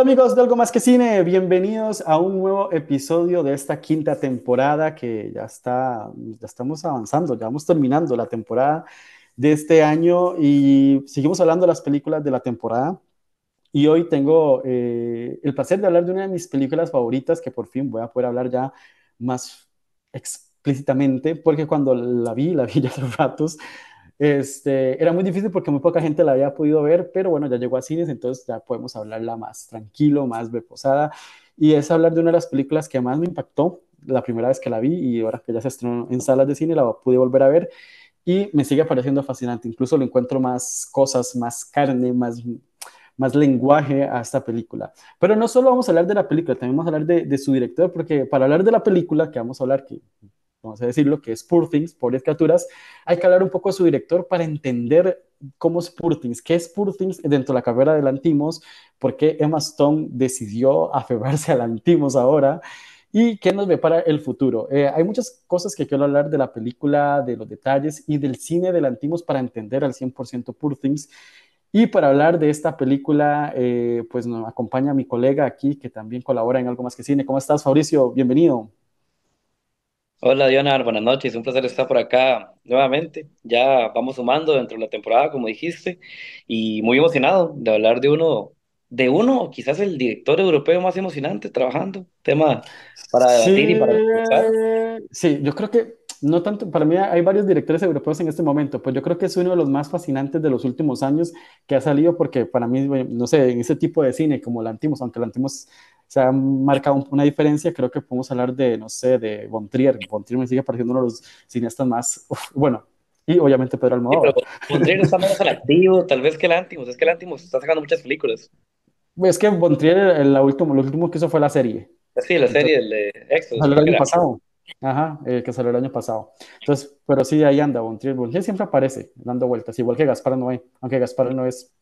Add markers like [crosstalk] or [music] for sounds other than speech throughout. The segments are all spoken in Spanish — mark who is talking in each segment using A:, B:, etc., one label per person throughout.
A: Hola amigos de Algo Más que Cine, bienvenidos a un nuevo episodio de esta quinta temporada que ya está, ya estamos avanzando, ya vamos terminando la temporada de este año y seguimos hablando de las películas de la temporada. Y hoy tengo eh, el placer de hablar de una de mis películas favoritas que por fin voy a poder hablar ya más explícitamente, porque cuando la vi, la vi ya hace ratos, este, era muy difícil porque muy poca gente la había podido ver, pero bueno, ya llegó a cines, entonces ya podemos hablarla más tranquilo, más reposada. Y es hablar de una de las películas que más me impactó la primera vez que la vi y ahora que ya se estrenó en salas de cine, la pude volver a ver y me sigue pareciendo fascinante. Incluso le encuentro más cosas, más carne, más, más lenguaje a esta película. Pero no solo vamos a hablar de la película, también vamos a hablar de, de su director, porque para hablar de la película que vamos a hablar, que vamos a decirlo, que es Poor Things, Pobres Criaturas, hay que hablar un poco de su director para entender cómo es Poor Things, qué es Poor Things dentro de la carrera de Lantimos, por qué Emma Stone decidió aferrarse a Lantimos ahora y qué nos ve para el futuro. Eh, hay muchas cosas que quiero hablar de la película, de los detalles y del cine de Lantimos para entender al 100% Poor Things. Y para hablar de esta película, eh, pues nos acompaña mi colega aquí que también colabora en Algo Más que Cine. ¿Cómo estás, Fabricio? Bienvenido.
B: Hola Diana, buenas noches, un placer estar por acá nuevamente. Ya vamos sumando dentro de la temporada, como dijiste, y muy emocionado de hablar de uno, de uno, quizás el director europeo más emocionante trabajando, tema para debatir y
A: Sí,
B: para escuchar.
A: sí, yo creo que no tanto, para mí hay varios directores europeos en este momento, pues yo creo que es uno de los más fascinantes de los últimos años que ha salido porque para mí, no sé, en ese tipo de cine como Lantimos, aunque Lantimos se ha marcado una diferencia, creo que podemos hablar de, no sé, de Von Trier. Von Trier me sigue pareciendo uno de los cineastas más, uf, bueno, y obviamente Pedro
B: Sí, pero
A: Almodóvar.
B: Mondrian está menos al activo, tal vez que el Antimos, es que el Antimos está sacando muchas películas.
A: Es que Von Trier, la último, lo último que hizo fue la serie.
B: Sí, la
A: Entonces,
B: serie del de Exodus,
A: salió el año pasado. Ajá, eh, que salió el año pasado. Entonces, pero sí, ahí anda, Von Trier. Von Trier siempre aparece dando vueltas, igual que Gaspar Noé, aunque Gaspar no es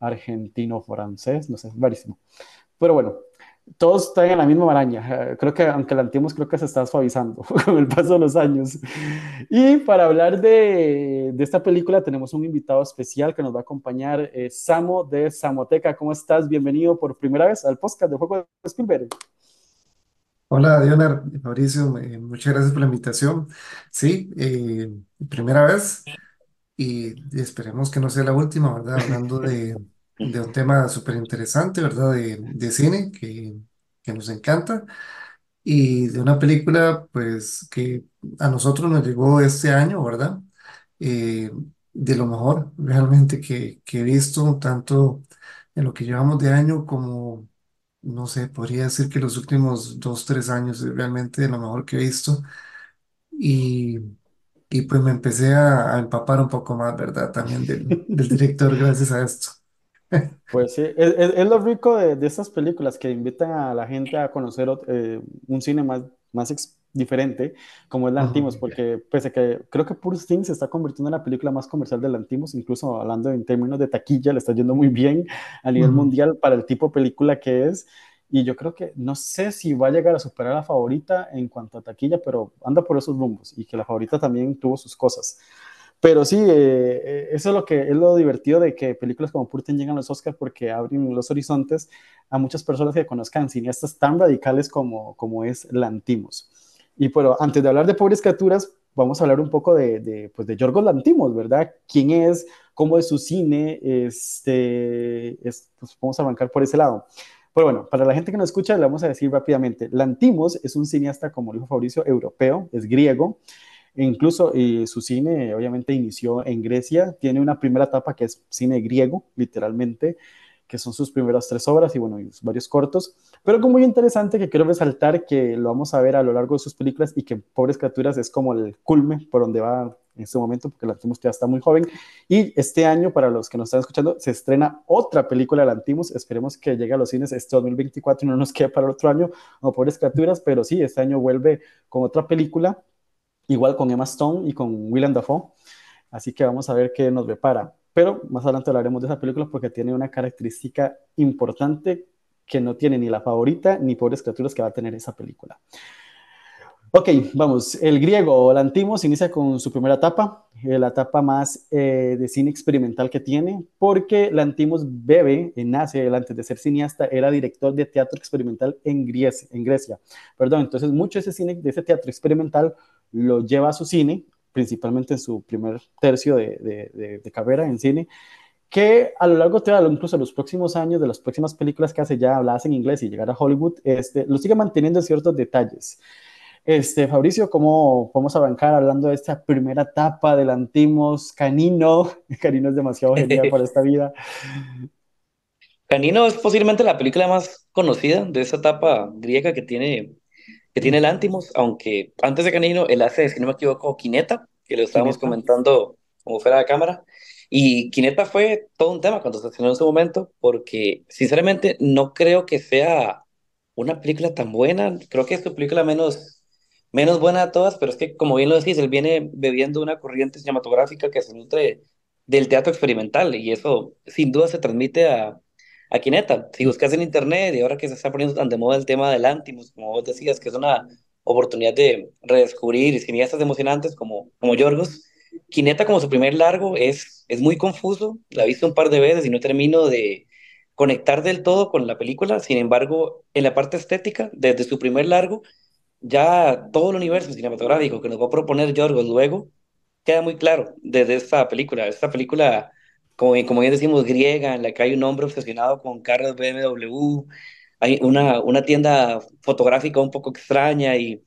A: argentino-francés, no sé, es rarísimo. Pero bueno, todos están en la misma maraña. Eh, Creo que, aunque la Antimos creo que se está suavizando [laughs] con el paso de los años. Y para hablar de, de esta película tenemos un invitado especial que nos va a acompañar, eh, Samo de Samoteca. ¿Cómo estás? Bienvenido por primera vez al podcast de Juego de Spielberg.
C: Hola, Diana, Mauricio, muchas gracias por la invitación. Sí, eh, primera vez y esperemos que no sea la última, ¿verdad? Hablando de, de un tema súper interesante, ¿verdad? De, de cine que, que nos encanta y de una película, pues, que a nosotros nos llegó este año, ¿verdad? Eh, de lo mejor realmente que, que he visto, tanto en lo que llevamos de año como no sé, podría decir que los últimos dos, tres años es realmente lo mejor que he visto y, y pues me empecé a, a empapar un poco más, ¿verdad? También del, del director gracias a esto.
A: Pues sí, es, es- es lo rico de, de estas películas que invitan a la gente a conocer eh, un cine más, más diferente, como es Lantimos,
C: Ujú,
A: porque pese a que creo que Poor Things se está convirtiendo en la película más comercial de Lantimos, incluso hablando en términos de taquilla, le está yendo muy bien a nivel mundial para el tipo de película que es, y yo creo que no sé si va a llegar a superar a la favorita en cuanto a taquilla, pero anda por esos rumbos, y que la favorita también tuvo sus cosas. Pero sí, eh, eso es lo que es lo divertido de que películas como Purten llegan a los Oscars porque abren los horizontes a muchas personas que conozcan cineastas tan radicales como, como es Lantimos. Y pero antes de hablar de Pobres Criaturas, vamos a hablar un poco de, de, pues de Yorgos Lantimos, ¿verdad? ¿Quién es? ¿Cómo es su cine? Este, es, pues vamos a arrancar por ese lado. Pero bueno, para la gente que nos escucha, le vamos a decir rápidamente, Lantimos es un cineasta, como dijo Fabricio, europeo, es griego, e incluso eh, su cine obviamente inició en Grecia, tiene una primera etapa que es cine griego, literalmente, que son sus primeras tres obras y bueno, varios cortos, pero algo muy interesante que quiero resaltar que lo vamos a ver a lo largo de sus películas y que Pobres Criaturas es como el culme por donde va en este momento, porque Lantimos ya está muy joven. Y este año, para los que nos están escuchando, se estrena otra película de Lantimos. Esperemos que llegue a los cines este 2024 y no nos quede para el otro año, como Pobres Criaturas, pero sí, este año vuelve con otra película igual con Emma Stone y con Willem Dafoe. Así que vamos a ver qué nos depara. Pero más adelante hablaremos de esa película porque tiene una característica importante que no tiene ni la favorita ni pobres criaturas que va a tener esa película. Ok, vamos. El griego Lantimos inicia con su primera etapa, eh, la etapa más eh, de cine experimental que tiene, porque Lantimos bebe, eh, nace antes de ser cineasta, era director de teatro experimental en Grecia. En Grecia. Perdón, entonces mucho de ese, cine, de ese teatro experimental lo lleva a su cine, principalmente en su primer tercio de, de, de carrera en cine, que a lo largo de incluso los próximos años, de las próximas películas que hace ya habladas en inglés y llegar a Hollywood, este, lo sigue manteniendo ciertos detalles. Este, Fabricio, ¿cómo vamos a arrancar hablando de esta primera etapa del Antimos? Canino, [laughs] Canino es demasiado genial para esta vida.
B: Canino es posiblemente la película más conocida de esa etapa griega que tiene, que tiene el Antimos, aunque antes de Canino él hace, si no me equivoco, Quineta, que lo estábamos comentando como fuera de cámara. Y Quineta fue todo un tema cuando se estrenó en su momento, porque sinceramente no creo que sea una película tan buena. Creo que es su película menos menos buena de todas, pero es que, como bien lo decís, él viene bebiendo una corriente cinematográfica que se nutre del teatro experimental y eso sin duda se transmite a, a Kineta. Si buscas en internet y ahora que se está poniendo tan de moda el tema del Antimus, como vos decías, que es una oportunidad de redescubrir cineastas emocionantes como, como Yorgos, Kineta como su primer largo es, es muy confuso, la he visto un par de veces y no termino de conectar del todo con la película, sin embargo, en la parte estética, desde su primer largo, ya todo el universo cinematográfico que nos va a proponer Yorgos luego queda muy claro desde esta película. Esta película, como, como bien decimos, griega, en la que hay un hombre obsesionado con carros BMW, hay una, una tienda fotográfica un poco extraña y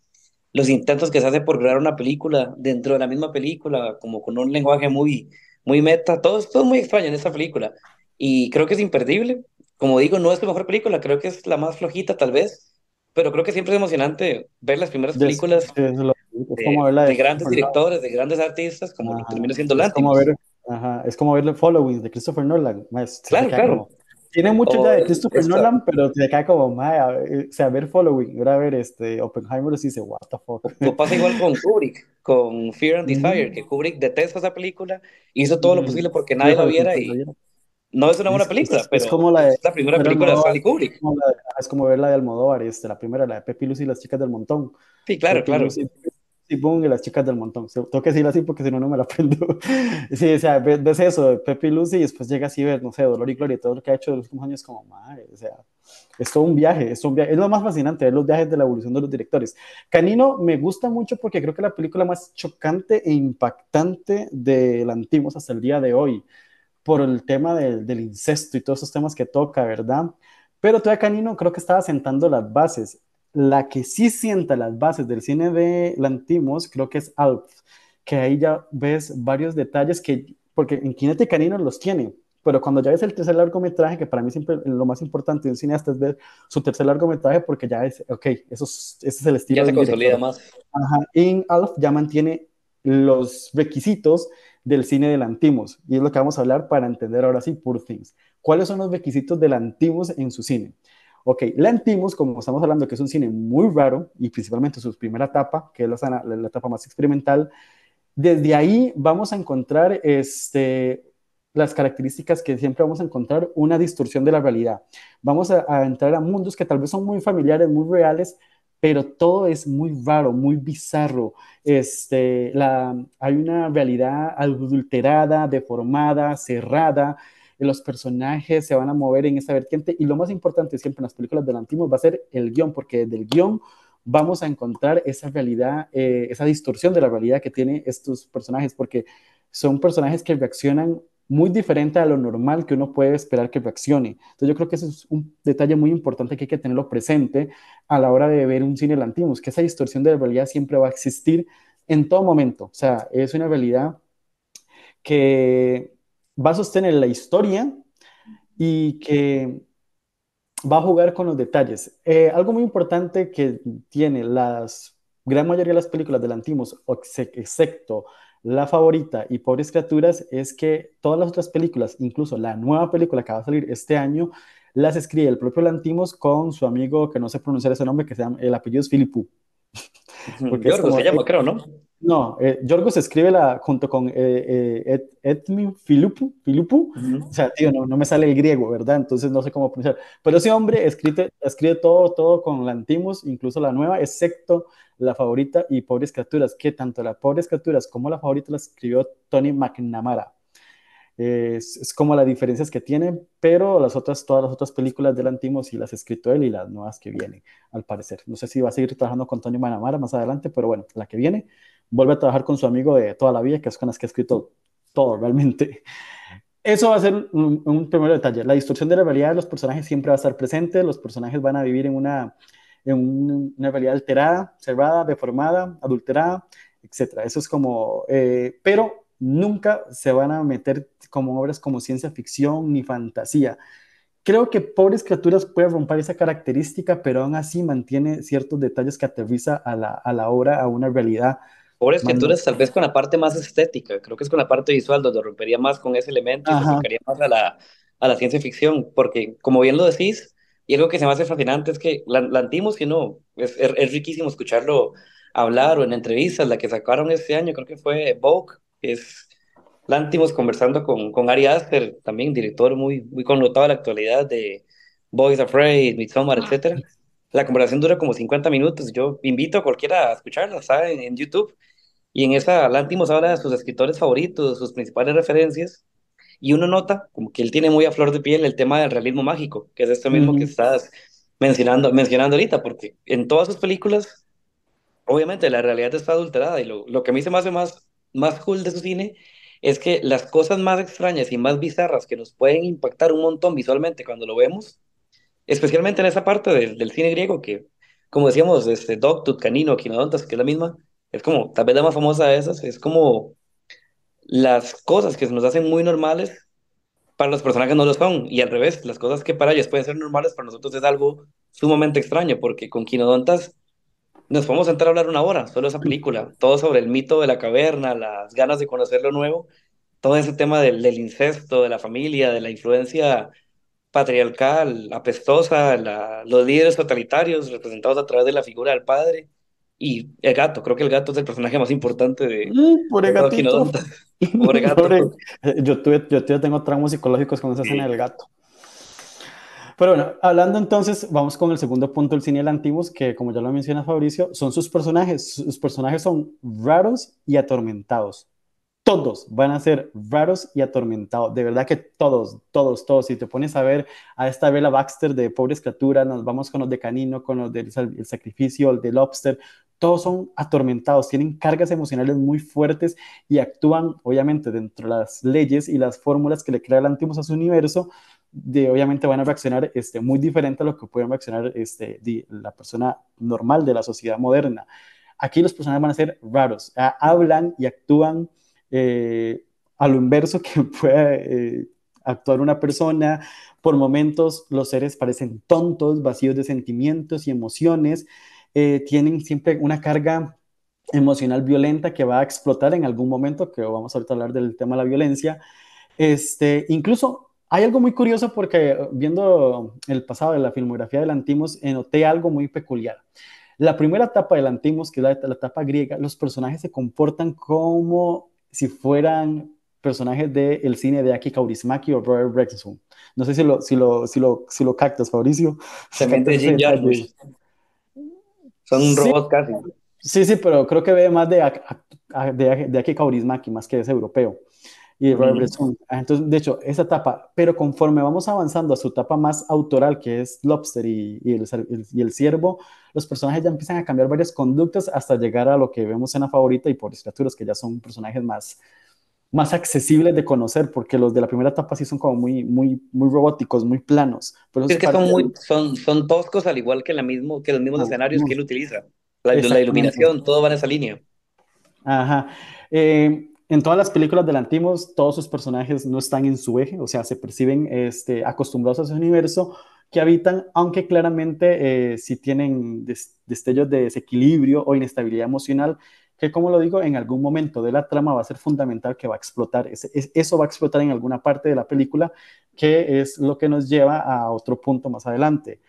B: los intentos que se hace por crear una película dentro de la misma película, como con un lenguaje muy, muy meta, todo, todo es muy extraño en esta película. Y creo que es imperdible. Como digo, no es la mejor película, creo que es la más flojita tal vez, pero creo que siempre es emocionante ver las primeras películas de, grandes directores, de grandes artistas, como termina siendo
A: es como ver, ajá, Es como ver el Following de Christopher Nolan.
B: claro, claro.
A: tiene mucho ya de Christopher Nolan, pero te cae como, o sea, ver Following, ahora ver este, Oppenheimer y dice, what the fuck.
B: Lo pasa igual con Kubrick, con Fear and Desire, que Kubrick detesta esa película, hizo todo lo posible porque nadie la viera y no es una buena película, pero es, como la, de, la primera película de Stanley Kubrick.
A: Es como, ver la de Almodóvar, este, la primera, la de Pepi Lucy y las chicas del montón.
B: Sí, claro, claro.
A: Y Boom y las chicas del montón. Tengo que decirlo así porque si no, no me la aprendo. [laughs] sí, o sea, ves, eso, Pepi Lucy y después llega así a ver, no sé, Dolor y Gloria y todo lo que ha hecho de los últimos años como, madre, o sea, es todo un viaje, es un viaje. Es lo más fascinante, ver los viajes de la evolución de los directores. Canino me gusta mucho porque creo que es la película más chocante e impactante de la Antimos hasta el día de hoy por el tema del incesto y todos esos temas que toca, ¿verdad? Pero todavía Canino creo que estaba sentando las bases. La que sí sienta las bases del cine de Lantimos creo que es Alf, que ahí ya ves varios detalles que, porque en Kinete Canino los tiene, pero cuando ya ves el tercer largometraje, que para mí siempre lo más importante de un cineasta es ver su tercer largometraje, porque ya es, ok, eso es, ese es el estilo.
B: Ya se consolida más.
A: Ajá. En Alf ya mantiene los requisitos del cine del Antimos, y es lo que vamos a hablar para entender ahora sí Poor Things. ¿Cuáles son los requisitos del Antimos en su cine? Ok, Lantimos, como estamos hablando, que es un cine muy raro, y principalmente su primera etapa, que es la, la, etapa más experimental, desde ahí vamos a encontrar este, las características que siempre vamos a encontrar, una distorsión de la realidad. Vamos a, entrar a mundos que tal vez son muy familiares, muy reales, pero todo es muy raro, muy bizarro. Este, la, hay una realidad adulterada, deformada, cerrada. Los personajes se van a mover en esa vertiente y lo más importante siempre en las películas del antiguo va a ser el guion, porque del guion vamos a encontrar esa realidad, eh, esa distorsión de la realidad que tienen estos personajes, porque son personajes que reaccionan muy diferente a lo normal que uno puede esperar que reaccione. Entonces yo creo que ese es un detalle muy importante que hay que tenerlo presente a la hora de ver un cine Lantimos, que esa distorsión de la realidad siempre va a existir en todo momento. O sea, es una realidad que va a sostener la historia y que va a jugar con los detalles. Eh, algo muy importante que tiene las gran mayoría de las películas de Lantimos, excepto la favorita y Pobres Criaturas es que todas las otras películas, incluso la nueva película que va a salir este año, las escribe el propio Lantimos con su amigo que no sé pronunciar ese nombre, que se llama, el apellido es Filipú. [laughs]
B: Porque se llama, creo, ¿no?
A: No, eh, Yorgos escribe la, junto con eh, eh Edmin Filipu. o sea, tío, no, no, me sale el griego, ¿verdad? Entonces no sé cómo pronunciar. Pero ese hombre escribe, escribe todo, todo con Lantimos, incluso la nueva, excepto la favorita y Pobres Criaturas, que tanto la Pobres Criaturas como la favorita la escribió Tony McNamara. Es, es, como las diferencias que tiene, pero las otras, todas las otras películas del Antimos sí las escrito él y las nuevas que vienen, al parecer. No sé si va a seguir trabajando con Tony McNamara más adelante, pero bueno, la que viene vuelve a trabajar con su amigo de toda la vida, que es con las que ha escrito todo realmente. Eso va a ser un, primer detalle. La distorsión de la realidad de los personajes siempre va a estar presente, los personajes van a vivir en una, en una realidad alterada, cerrada, deformada, adulterada, etc. Eso es como, eh, pero nunca se van a meter como obras como ciencia ficción ni fantasía. Creo que Pobres Criaturas puede romper esa característica, pero aún así mantiene ciertos detalles que aterriza a la, a la obra, a una realidad
B: Pobres criaturas, tal vez con la parte más estética, creo que es con la parte visual donde rompería más con ese elemento y se acercaría más a la, a la ciencia ficción, porque como bien lo decís, y algo que se me hace fascinante es que la, la Antimos, que no, es, es, riquísimo escucharlo hablar o en entrevistas, la que sacaron este año, creo que fue Vogue, que es Lantimos conversando con, con Ari Aster, también director muy, muy connotado en la actualidad de Boys Afraid, Midsommar, etc. La conversación dura como 50 minutos. Yo invito a cualquiera a escucharla, está en, en YouTube. Y en esa, Lantimos habla de sus escritores favoritos, sus principales referencias, y uno nota como que él tiene muy a flor de piel el tema del realismo mágico, que es esto mismo que estás mencionando, mencionando ahorita, porque en todas sus películas, obviamente la realidad está adulterada, y lo, lo que a mí se me hace más, más cool de su cine es que las cosas más extrañas y más bizarras que nos pueden impactar un montón visualmente cuando lo vemos, especialmente en esa parte del, del cine griego que, como decíamos, este, Doctut, Canino, Quinodontas, que es la misma, es como, tal vez la más famosa de esas, es como las cosas que se nos hacen muy normales, para los personajes no lo son, y al revés, las cosas que para ellos pueden ser normales, para nosotros es algo sumamente extraño, porque con Quinodontas nos podemos sentar a hablar una hora, solo esa película, todo sobre el mito de la caverna, las ganas de conocer lo nuevo, todo ese tema del, incesto, de la familia, de la influencia patriarcal, apestosa, los líderes totalitarios representados a través de la figura del padre, y el gato, creo que el gato es el personaje más importante de.
A: Mm, pobre gatito. [laughs] Pobre gato. Yo, tuve, yo tengo traumas psicológicos con esa escena del gato. Pero bueno, hablando entonces, vamos con el segundo punto del cine del antiguos, que como ya lo menciona Fabricio, son sus personajes. Sus personajes son raros y atormentados todos van a ser raros y atormentados. De verdad que todos, todos, todos. Si te pones a ver a esta Bella Baxter de Pobres Criaturas, nos vamos con los de Canino, con los del el Sacrificio, el de Lobster, todos son atormentados, tienen cargas emocionales muy fuertes y actúan, obviamente, dentro de las leyes y las fórmulas que le crea el Antimos a su universo, de, obviamente van a reaccionar este, muy diferente a lo que pueden reaccionar este, la persona normal de la sociedad moderna. Aquí los personajes van a ser raros, hablan y actúan eh, a lo inverso que [laughs] puede eh, actuar una persona. Por momentos los seres parecen tontos, vacíos de sentimientos y emociones. Eh, tienen siempre una carga emocional violenta que va a explotar en algún momento, que vamos ahorita a hablar del tema de la violencia. Este, incluso hay algo muy curioso porque viendo el pasado de la filmografía del Antimos, noté algo muy peculiar. La primera etapa del Antimos, que es la, la etapa griega, los personajes se comportan como si fueran personajes del cine de Aki Kaurismäki o Robert Bresson. No sé si lo, si lo, si lo, si lo captas, Fabricio.
B: Se mete Jim Jarmusch. Son un robot casi.
A: Sí, sí, pero creo que ve más de, de, de Aki Kaurismäki, más que es europeo. Y Robert Bresson. Ah, entonces, de hecho, esa etapa, pero conforme vamos avanzando a su etapa más autoral, que es Lobster y, y, el, y el ciervo, los personajes ya empiezan a cambiar varias conductas hasta llegar a lo que vemos en la favorita y por criaturas, que ya son personajes más, más accesibles de conocer, porque los de la primera etapa sí son como muy, muy, muy robóticos, muy planos.
B: Pero es que son, muy, son, son toscos al igual que, la mismo, que los mismos ah, escenarios que él utiliza. La, la, iluminación, todo va en esa línea.
A: Ajá. Eh, en todas las películas de Lantimos, todos sus personajes no están en su eje, o sea, se perciben este, acostumbrados a ese universo que habitan, aunque claramente eh, sí tienen destellos de desequilibrio o inestabilidad emocional, que como lo digo, en algún momento de la trama va a ser fundamental que va a explotar. eso va a explotar en alguna parte de la película, que es lo que nos lleva a otro punto más adelante.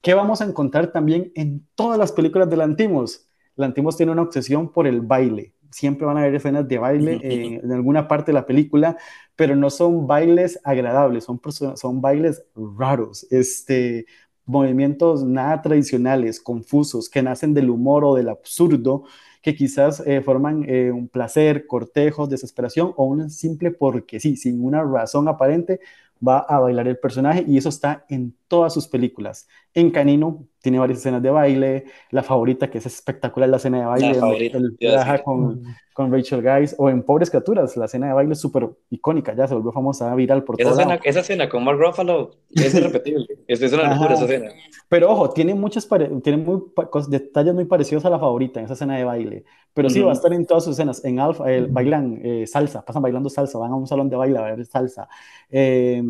A: ¿Qué vamos a encontrar también en todas las películas de Lantimos? Lantimos tiene una obsesión por el baile siempre van a haber escenas de baile eh, en alguna parte de la película, pero no son bailes agradables, son, son bailes raros, este, movimientos nada tradicionales, confusos, que nacen del humor o del absurdo, que quizás eh, forman eh, un placer, cortejo, desesperación o un simple porque sí, sin una razón aparente, va a bailar el personaje y eso está en todas sus películas. En Canino tiene varias escenas de baile, la favorita que es espectacular, la escena de baile, el, con, con, Rachel Guys, o en Pobres Criaturas, la escena de baile es súper icónica, ya se volvió famosa, viral por
B: esa escena, Esa escena con Mark Ruffalo es irrepetible, [laughs] es, es una locura esa escena.
A: Pero ojo, tiene, muchos tiene muy, detalles muy parecidos a la favorita en esa escena de baile, pero sí va a estar en todas sus escenas, en Alpha, el, bailan eh, salsa, pasan bailando salsa, van a un salón de baile a ver salsa. Eh,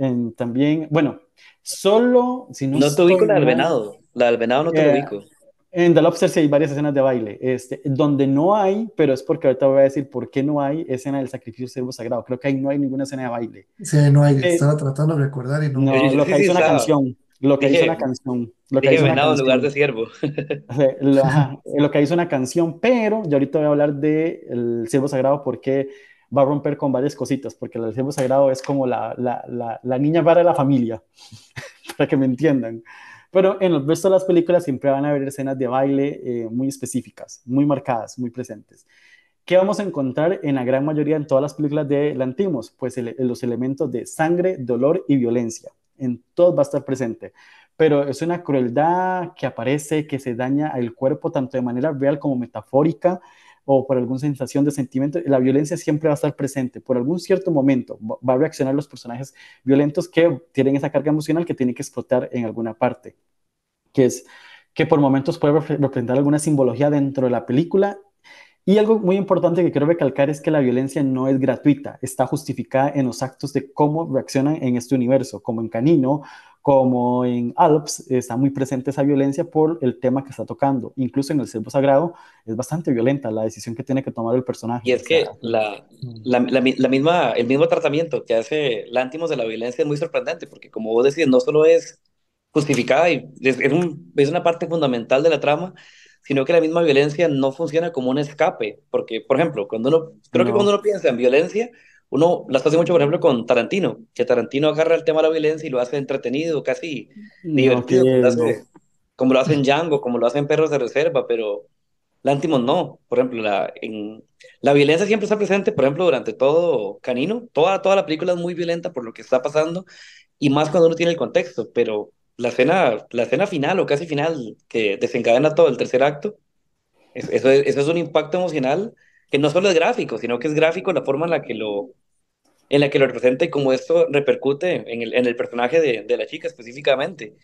A: en, también, bueno, Solo, si no.
B: No te ubico la del venado. La del venado no te lo eh, ubico.
A: En The Lobster sí hay varias escenas de baile. Este, donde no hay, pero es porque ahorita voy a decir por qué no hay escena del sacrificio del servo sagrado. Creo que ahí no hay ninguna escena de baile.
C: Sí, no hay. Eh, estaba tratando de recordar y no.
A: No, lo que hay es una canción. Lo que hizo una canción. Lo que
B: dije venado en lugar de siervo. [laughs]
A: lo, lo, que hizo una canción, pero yo ahorita voy a hablar del el siervo sagrado porque va a romper con varias cositas, porque el siervo sagrado es como la, la, la, la niña para la familia, [laughs] para que me entiendan. Pero en el resto de las películas siempre van a haber escenas de baile eh, muy específicas, muy marcadas, muy presentes. ¿Qué vamos a encontrar en la gran mayoría en todas las películas de Lantimos? Pues los elementos de sangre, dolor y violencia. En todo va a estar presente. Pero es una crueldad que aparece, que se daña al cuerpo tanto de manera real como metafórica o por alguna sensación de sentimiento, la violencia siempre va a estar presente. Por algún cierto momento va a reaccionar los personajes violentos que tienen esa carga emocional que tiene que explotar en alguna parte, que es que por momentos puede representar alguna simbología dentro de la película. Y algo muy importante que quiero recalcar es que la violencia no es gratuita, está justificada en los actos de cómo reaccionan en este universo, como en Canino como en Alps está muy presente esa violencia por el tema que está tocando. Incluso en el Cervo Sagrado es bastante violenta la decisión que tiene que tomar el personaje.
B: Y es que la, la, la, misma, el mismo tratamiento que hace Lántimos de la violencia es muy sorprendente, porque como vos decís, no solo es justificada y es, es, un, es una parte fundamental de la trama, sino que la misma violencia no funciona como un escape, porque, por ejemplo, cuando uno, creo que cuando uno piensa en violencia, uno las hace mucho, por ejemplo, con Tarantino, que Tarantino agarra el tema de la violencia y lo hace entretenido, casi divertido, como lo, hace, en Django, como lo hacen Perros de Reserva, pero Lantimos no. Por ejemplo, la, en, la violencia siempre está presente, por ejemplo, durante todo Canino, toda, toda la película es muy violenta por lo que está pasando, y más cuando uno tiene el contexto, pero la escena, la escena final o casi final que desencadena todo el tercer acto, eso, eso es un impacto emocional que no solo es gráfico, sino que es gráfico la forma en la que lo, en la que lo representa y cómo esto repercute en el, en el personaje de, de la chica específicamente.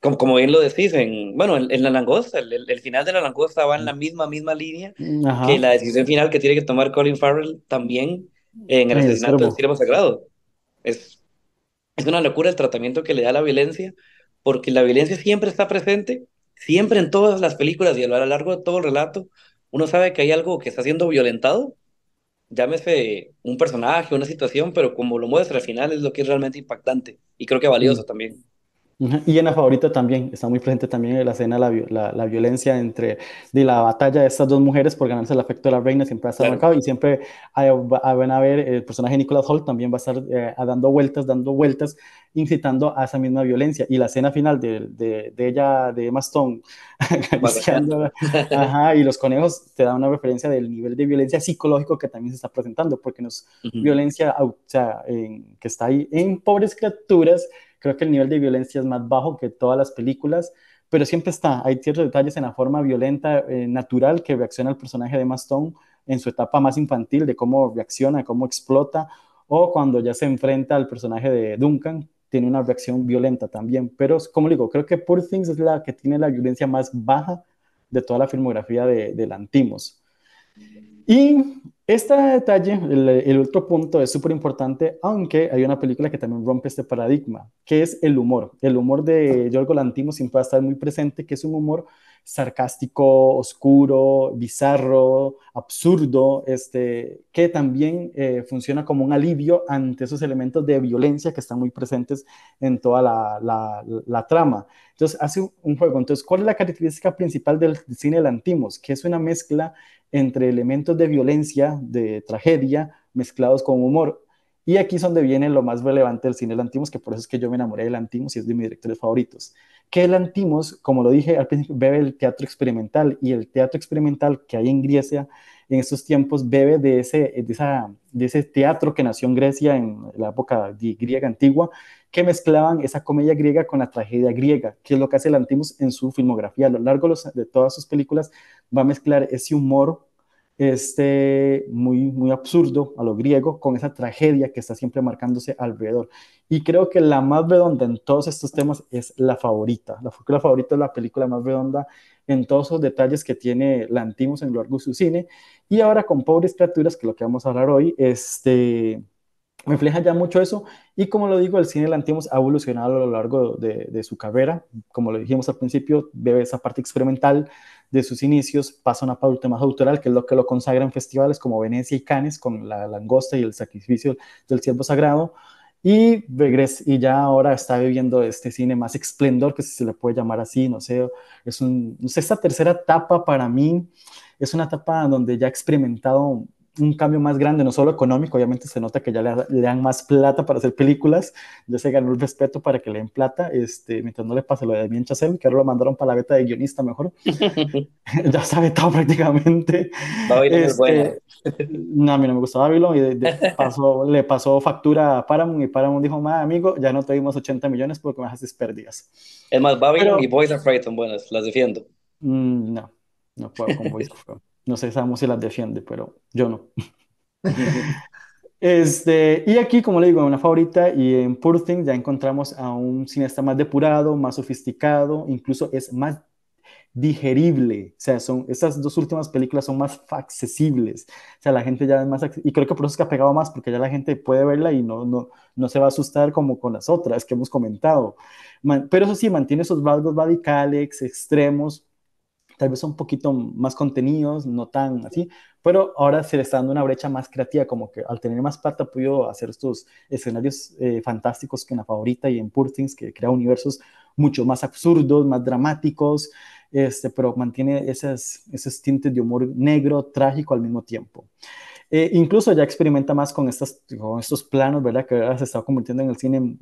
B: Como, como bien lo decís, en, bueno, en, La Langosta, el, el, final de La Langosta va en la misma, misma línea que la decisión final que tiene que tomar Colin Farrell también en el asesinato del Círculo Sagrado. Es, es una locura el tratamiento que le da la violencia, porque la violencia siempre está presente, siempre en todas las películas y a lo largo de todo el relato, uno sabe que hay algo que está siendo violentado, llámese un personaje, una situación, pero como lo muestra al final es lo que es realmente impactante y creo que valioso también.
A: Y en la favorita también, está muy presente también en la escena la, la, violencia entre de la batalla de estas dos mujeres por ganarse el afecto de la reina, siempre va a estar marcado y siempre van a ver el personaje de Nicholas Holt también va a estar eh, dando vueltas, dando vueltas, incitando a esa misma violencia. Y la escena final de, de, de ella, de Emma Stone, [laughs] ajá, y los conejos te da una referencia del nivel de violencia psicológico que también se está presentando, porque no es violencia o sea, en, que está ahí en pobres criaturas Creo que el nivel de violencia es más bajo que todas las películas, pero siempre está. Hay ciertos detalles en la forma violenta, eh, natural, que reacciona el personaje de Maston en su etapa más infantil, de cómo reacciona, cómo explota, o cuando ya se enfrenta al personaje de Duncan, tiene una reacción violenta también. Pero, como digo, creo que Poor Things es la que tiene la violencia más baja de toda la filmografía de, de Lantimos. Y este detalle, el, otro punto es súper importante, aunque hay una película que también rompe este paradigma, que es el humor. El humor de Yorgo Lantimos siempre va a estar muy presente, que es un humor sarcástico, oscuro, bizarro, absurdo, este, que también eh, funciona como un alivio ante esos elementos de violencia que están muy presentes en toda la, trama. Entonces, hace un juego. Entonces, ¿cuál es la característica principal del cine de Lantimos? Que es una mezcla entre elementos de violencia, de tragedia, mezclados con humor. Y aquí es donde viene lo más relevante del cine Lantimos, que por eso es que yo me enamoré del Lantimos y es de mis directores favoritos. Que el Lantimos, como lo dije al principio, bebe el teatro experimental y el teatro experimental que hay en Grecia en estos tiempos bebe de ese, de, esa, de ese teatro que nació en Grecia en la época griega antigua, que mezclaban esa comedia griega con la tragedia griega, que es lo que hace Lantimos en su filmografía. A lo largo de todas sus películas va a mezclar ese humor este, muy, muy absurdo a lo griego, con esa tragedia que está siempre marcándose alrededor. Y creo que la más redonda en todos estos temas es la favorita. La, la favorita es la película más redonda en todos esos detalles que tiene Lantimos en lo largo de su cine. Y ahora con Pobres Criaturas, que es lo que vamos a hablar hoy, este, refleja ya mucho eso y como lo digo, el cine Lantimos ha evolucionado a lo largo de, de, su carrera, como lo dijimos al principio, bebe esa parte experimental de sus inicios, pasa una parte más autoral, que es lo que lo consagra en festivales como Venecia y Cannes, con La Langosta y el sacrificio del siervo sagrado, y, regresa, y ya ahora está viviendo este cine más esplendor, que si se le puede llamar así, no sé, es un, esta tercera etapa para mí es una etapa donde ya ha experimentado un cambio más grande, no solo económico, obviamente se nota que ya le, dan más plata para hacer películas, ya se ganó el respeto para que le den plata, este, mientras no le pase lo de Damien Chazelle, que ahora lo mandaron para la beta de guionista mejor, [laughs] ya sabe todo prácticamente. Este, no, a mí no me gustó Babylon y [laughs] pasó, le pasó factura a Paramount y Paramount dijo, más amigo, ya no te dimos 80 millones porque me haces pérdidas.
B: Es más, Babylon y Boys Prey son buenas, las defiendo.
A: Mm, no, no puedo con Boys Prey. No sé, sabemos si las defiende, pero yo no. Este, y aquí, como le digo, una favorita y en Poor ya encontramos a un cineasta más depurado, más sofisticado, incluso es más digerible. O sea, son, estas dos últimas películas son más accesibles. O sea, la gente ya es más... Y creo que por eso es que ha pegado más, porque ya la gente puede verla y no, no, no se va a asustar como con las otras que hemos comentado. pero eso sí, mantiene esos rasgos radicales, extremos, tal vez un poquito más contenidos, no tan así, pero ahora se le está dando una brecha más creativa, como que al tener más plata pudo hacer estos escenarios eh, fantásticos que en la favorita y en Poor Things, que crea universos mucho más absurdos, más dramáticos, este, pero mantiene esas, esos tintes de humor negro, trágico al mismo tiempo. Eh, incluso ya experimenta más con, estas, con estos planos, ¿verdad? Que ahora se está convirtiendo en el cine.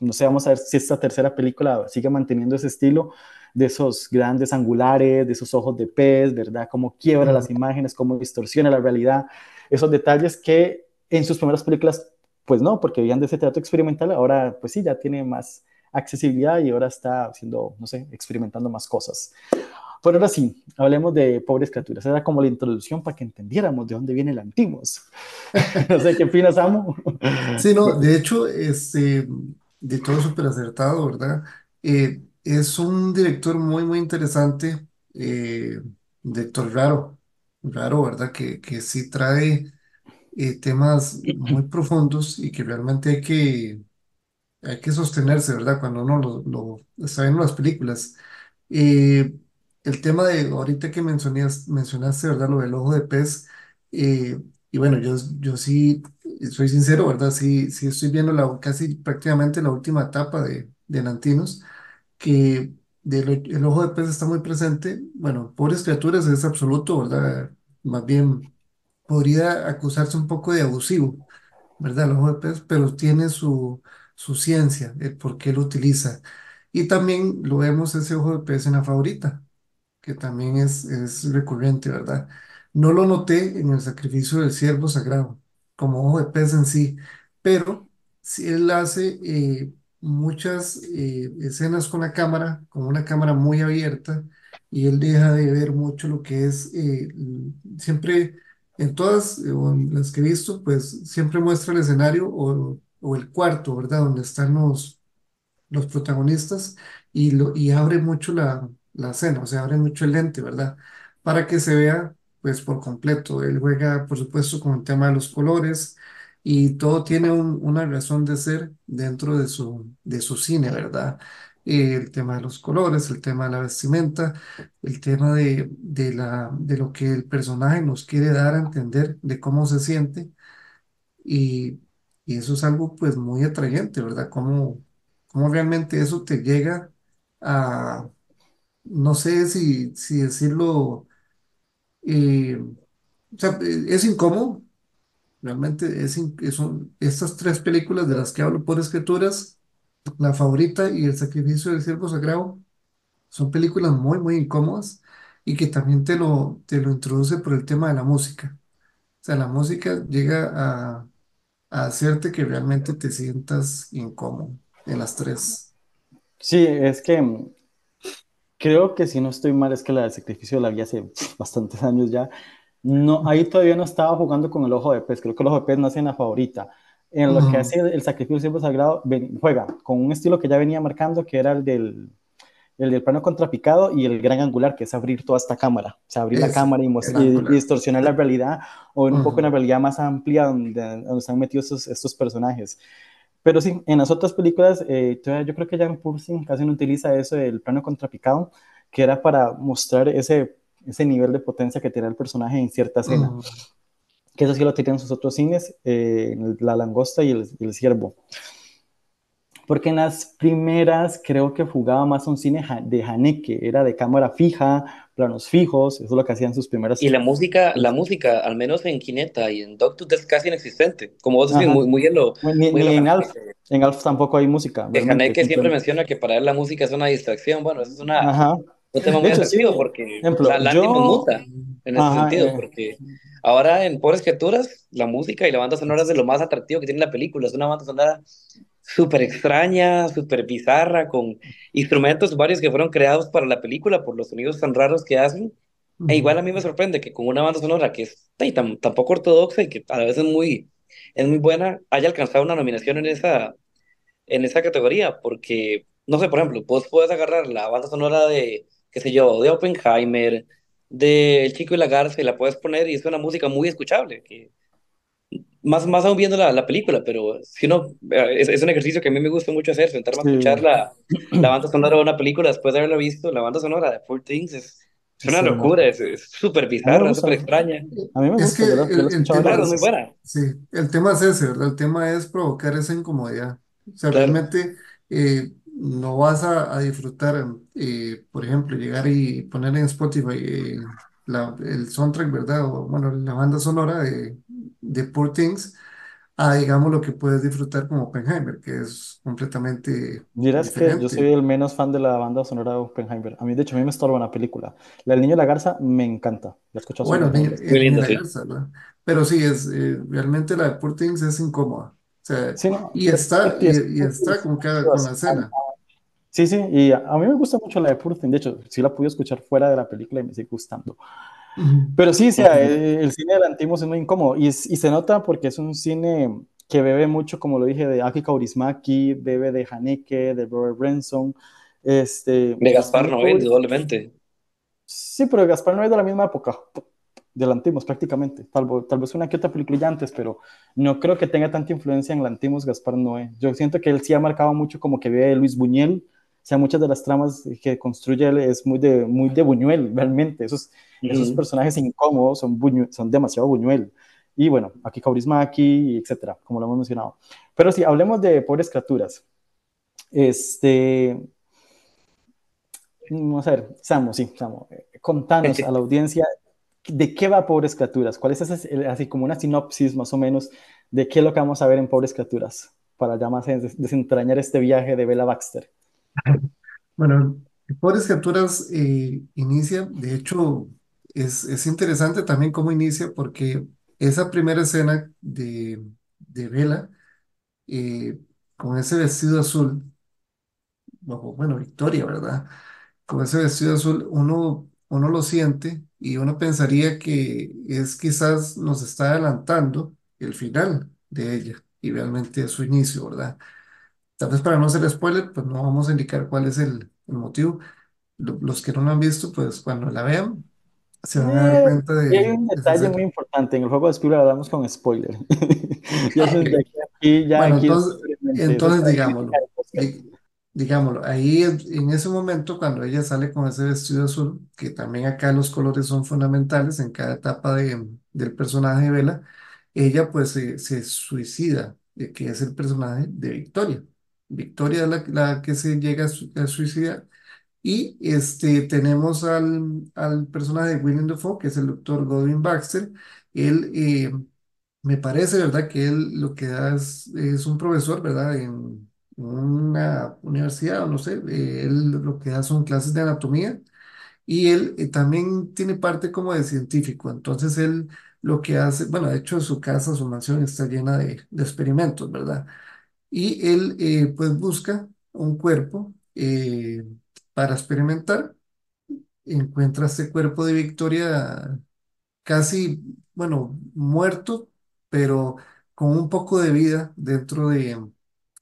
A: No sé, vamos a ver si esta tercera película sigue manteniendo ese estilo, de esos grandes angulares, de esos ojos de pez, ¿verdad? Cómo quiebra las imágenes, cómo distorsiona la realidad, esos detalles que en sus primeras películas, pues no, porque veían de ese teatro experimental, ahora pues sí, ya tiene más accesibilidad y ahora está haciendo, no sé, experimentando más cosas. Pero ahora sí, hablemos de Pobres Criaturas. Era como la introducción para que entendiéramos de dónde viene el Antimos. [laughs] no sé qué opinas, Amo.
C: Sí, no, de hecho, este, de todo súper acertado, ¿verdad? Eh, es un director muy, muy interesante, eh, director raro, raro, ¿verdad? Que, que sí trae eh, temas muy profundos y que realmente hay que, hay que sostenerse, ¿verdad? Cuando uno lo, lo está viendo las películas. Eh, el tema de ahorita que mencionas, mencionaste, ¿verdad? Lo del ojo de pez. eh, y bueno, yo, yo sí, soy sincero, ¿verdad? Sí, sí estoy viendo la, casi prácticamente la última etapa de, de Nantinos que el ojo de pez está muy presente. Bueno, pobres criaturas es absoluto, ¿verdad? Más bien podría acusarse un poco de abusivo, ¿verdad? El ojo de pez, pero tiene su, su ciencia, el por qué lo utiliza. Y también lo vemos ese ojo de pez en la favorita, que también es, es recurrente, ¿verdad? No lo noté en el sacrificio del ciervo sagrado, como ojo de pez en sí, pero si él hace eh, muchas eh, escenas con la cámara, con una cámara muy abierta, y él deja de ver mucho lo que es, eh, siempre, en todas las que he visto, pues siempre muestra el escenario o, o el cuarto, ¿verdad? Donde están los, los protagonistas y, lo, y abre mucho la, la escena, o sea, abre mucho el lente, ¿verdad? Para que se vea, pues, por completo. Él juega, por supuesto, con el tema de los colores y todo tiene un- una razón de ser dentro de su, de su cine, ¿verdad? Eh, el tema de los colores, el tema de la vestimenta, el tema de, de, la, de lo que el personaje nos quiere dar a entender de cómo se siente y, y eso es algo pues muy atrayente, ¿verdad? Cómo, cómo realmente eso te llega a, no sé si, si decirlo, eh, o sea, es incómodo, realmente es, es un- estas tres películas de las que hablo por escrituras, La Favorita y El Sacrificio del Siervo Sagrado, son películas muy, muy incómodas y que también te lo, te lo introduce por el tema de la música. O sea, la música llega a, a hacerte que realmente te sientas incómodo en las tres.
A: Sí, es que creo que si no estoy mal, es que la del sacrificio la vi hace [laughs] bastantes años ya. No, ahí todavía no estaba jugando con el ojo de pez. Creo que el ojo de pez nace en la favorita. En lo que
C: Ujú,
A: hace el sacrificio siempre sagrado, ven- juega con un estilo que ya venía marcando, que era el del, el del plano contrapicado y el gran angular, que es abrir toda esta cámara. O sea, abrir la
C: Ese,
A: cámara y, y- y distorsionar la realidad o ver un poco una realidad más amplia donde, donde están metidos estos, estos personajes. Pero sí, en las otras películas, eh, yo creo que Jan Pursin casi no utiliza eso del plano contrapicado, que era para mostrar ese, ese nivel de potencia que tiene el personaje en cierta escena. Que eso sí lo tienen sus otros cines, eh, La Langosta y el, y el Ciervo. Porque en las primeras creo que jugaba más un cine de Haneke, era de cámara fija, planos fijos, eso es lo que hacían sus
B: Y
A: primeras.
B: la música, la música, al menos en Kineta y en Dogtooth, es casi inexistente. Como vos decís, muy, muy en lo,
A: Ni,
B: muy
A: ni en Alf, en Alf tampoco hay música,
B: Que
A: realmente.
B: Haneke siempre menciona que para él la música es una distracción. Bueno, eso es una,
A: Ajá.
B: un tema muy
A: hecho, sí,
B: atractivo porque
A: ejemplo,
B: la
A: yo,
B: muta en ese
A: ajá,
B: sentido,
A: eh,
B: porque ahora en Pobres Criaturas, la música y la banda sonora es de lo más atractivo que tiene la película. Es una banda sonora súper extraña, súper bizarra, con instrumentos varios que fueron creados para la película por los sonidos tan raros que hacen. E igual a mí me sorprende que con una banda sonora que es tan, tan poco ortodoxa y que a la vez es muy, es muy buena, haya alcanzado una nominación en esa, en esa categoría, porque, no sé, por ejemplo, vos puedes agarrar la banda sonora de, qué sé yo, de Oppenheimer, de El Chico y la Garza, y la puedes poner y es una música muy escuchable, que más, más aún viendo la, la película, pero si uno, eh, es, es un ejercicio que a mí me gusta mucho hacer, sentarme a escuchar
A: sí,
B: la, la banda sonora de una película después de haberla visto, la banda sonora de Poor Things es, es una
A: es hermoso.
B: locura, es es súper bizarra, súper extraña.
A: a mí me
C: Es que
A: gusta, yo lo he
C: el, el tema
B: Claro, es muy
C: es,
B: buena,
C: sí, el tema es ese, ¿verdad? El tema es provocar esa incomodidad. O sea,
B: claro.
C: realmente eh, no vas a, a disfrutar, eh, por ejemplo, llegar y poner en Spotify eh, la- el soundtrack, ¿verdad? O bueno, la banda sonora de, de Poor Things, a digamos lo que puedes disfrutar como Oppenheimer, que es completamente
A: Dirás que yo soy
C: diferente.
A: el menos fan de la banda sonora de Oppenheimer. A mí, de hecho, a mí me estorba una película. La del Niño y la Garza me encanta. La solo
C: Bueno, el niño,
B: Muy
C: el niño y
B: lindo,
C: la
B: sí.
C: garza, ¿verdad? Pero sí, es, eh, realmente la de Poor Things es incómoda. O sea,
A: Sí, no,
C: y
A: es,
C: está,
A: es,
C: y, y está
A: es
C: con, cada, con la escena.
A: Sí, sí, y a, a mí me gusta mucho la de Things. De hecho, sí la pude escuchar fuera de la película y me sigue gustando. Pero sí, o sea, el, el cine de Lantimos es muy incómodo y, es- y se nota porque es un cine que bebe mucho, como lo dije, de Aki Kaurismäki, bebe de Haneke, de Robert Brenson. Este,
B: De Gaspar Noé, indudablemente.
A: Sí, pero Gaspar no es de la misma época, de Lantimos prácticamente. Tal, tal vez una que otra película antes, pero no creo que tenga tanta influencia en Lantimos Gaspar Noé. Yo siento que él sí ha marcado mucho como que ve de Luis Buñuel. Sea, muchas de las tramas que construye él es muy de, muy de Buñuel, realmente. Esos, esos
B: Ujú.
A: personajes incómodos son, Buñuel- son demasiado Buñuel. Y bueno, aquí Kaurismäki, etcétera, como lo hemos mencionado. Pero sí, hablemos de Pobres Criaturas. Este, Vamos a ver, Samu, sí, Samu, eh, contanos a la audiencia de qué va Pobres Criaturas, cuál es ese- así como una sinopsis más o menos de qué es lo que vamos a ver en Pobres Criaturas, para ya más des- desentrañar este viaje de Bella Baxter. [laughs]
C: Bueno, Pobres Criaturas eh, inicia, de hecho, es, es interesante también cómo inicia, porque esa primera escena de, de Bella, eh, con ese vestido azul, bueno, Victoria, ¿verdad? Con ese vestido azul, uno, uno lo siente y uno pensaría que es quizás nos está adelantando el final de ella y realmente es su inicio, ¿verdad? Tal vez para no hacer spoiler, pues no vamos a indicar cuál es el, el motivo. Lo- Los que no lo han visto, pues cuando la vean, se van a dar
A: Eh,
C: cuenta
A: y hay
C: de
A: un
C: esa
A: detalle muy importante, en el juego de Spielberg hablamos con spoiler. [laughs] Sé que aquí ya
C: Bueno,
A: aquí es
C: entonces,
A: simplemente, eso es
C: entonces digámoslo,
A: del podcast.
C: di- digámoslo, ahí en en ese momento cuando ella sale con ese vestido azul, que también acá los colores son fundamentales en cada etapa de- del personaje de Bella, ella pues se, se suicida, eh, que es el personaje de Victoria. Victoria la, la que se llega a, su- a suicidar y este, tenemos al, al personaje de William Dafoe, que es el doctor Godwin Baxter, Él, eh, me parece, ¿verdad? Que él lo que da es, es un profesor, ¿verdad? En una universidad, o no sé, eh, él lo que da son clases de anatomía y él eh, también tiene parte como de científico. Entonces él lo que hace, bueno, de hecho su casa, su mansión está llena de, de experimentos, ¿verdad? Y él eh, pues busca un cuerpo eh, para experimentar. Encuentra este cuerpo de Victoria casi, bueno, muerto, pero con un poco de vida dentro de,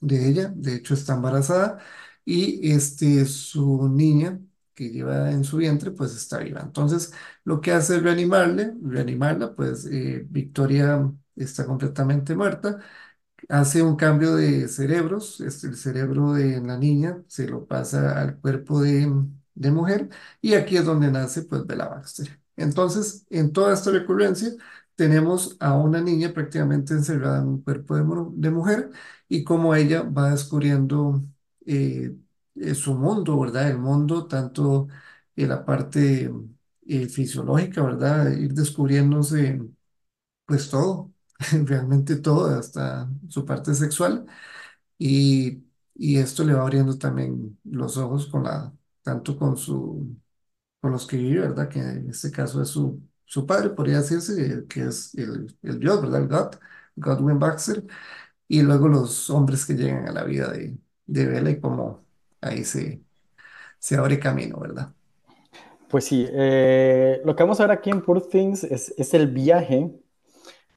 C: de ella. De hecho, está embarazada y este, su niña que lleva en su vientre, pues está viva. Entonces, lo que hace es reanimarle, reanimarla, pues eh, Victoria está completamente muerta hace un cambio de cerebros, este, el cerebro de la niña se lo pasa al cuerpo de, de mujer y aquí es donde nace pues Bella Baxter. Entonces, en toda esta recurrencia tenemos a una niña prácticamente encerrada en un cuerpo de mujer y cómo ella va descubriendo eh, eh, su mundo, ¿verdad? El mundo, tanto en la parte eh, fisiológica, ¿verdad? Ir descubriéndose pues todo, [laughs] realmente todo, hasta su parte sexual. Y, y esto le va abriendo también los ojos con la, tanto con su, con los que vive, ¿verdad? Que en este caso es su, su padre, podría decirse, que es el, el Dios, ¿verdad? El God, Godwin Baxter. Y luego los hombres que llegan a la vida de, de Bella y cómo ahí se, se abre camino, ¿verdad?
A: Pues sí, eh, lo que vamos a ver aquí en Poor Things es, es el viaje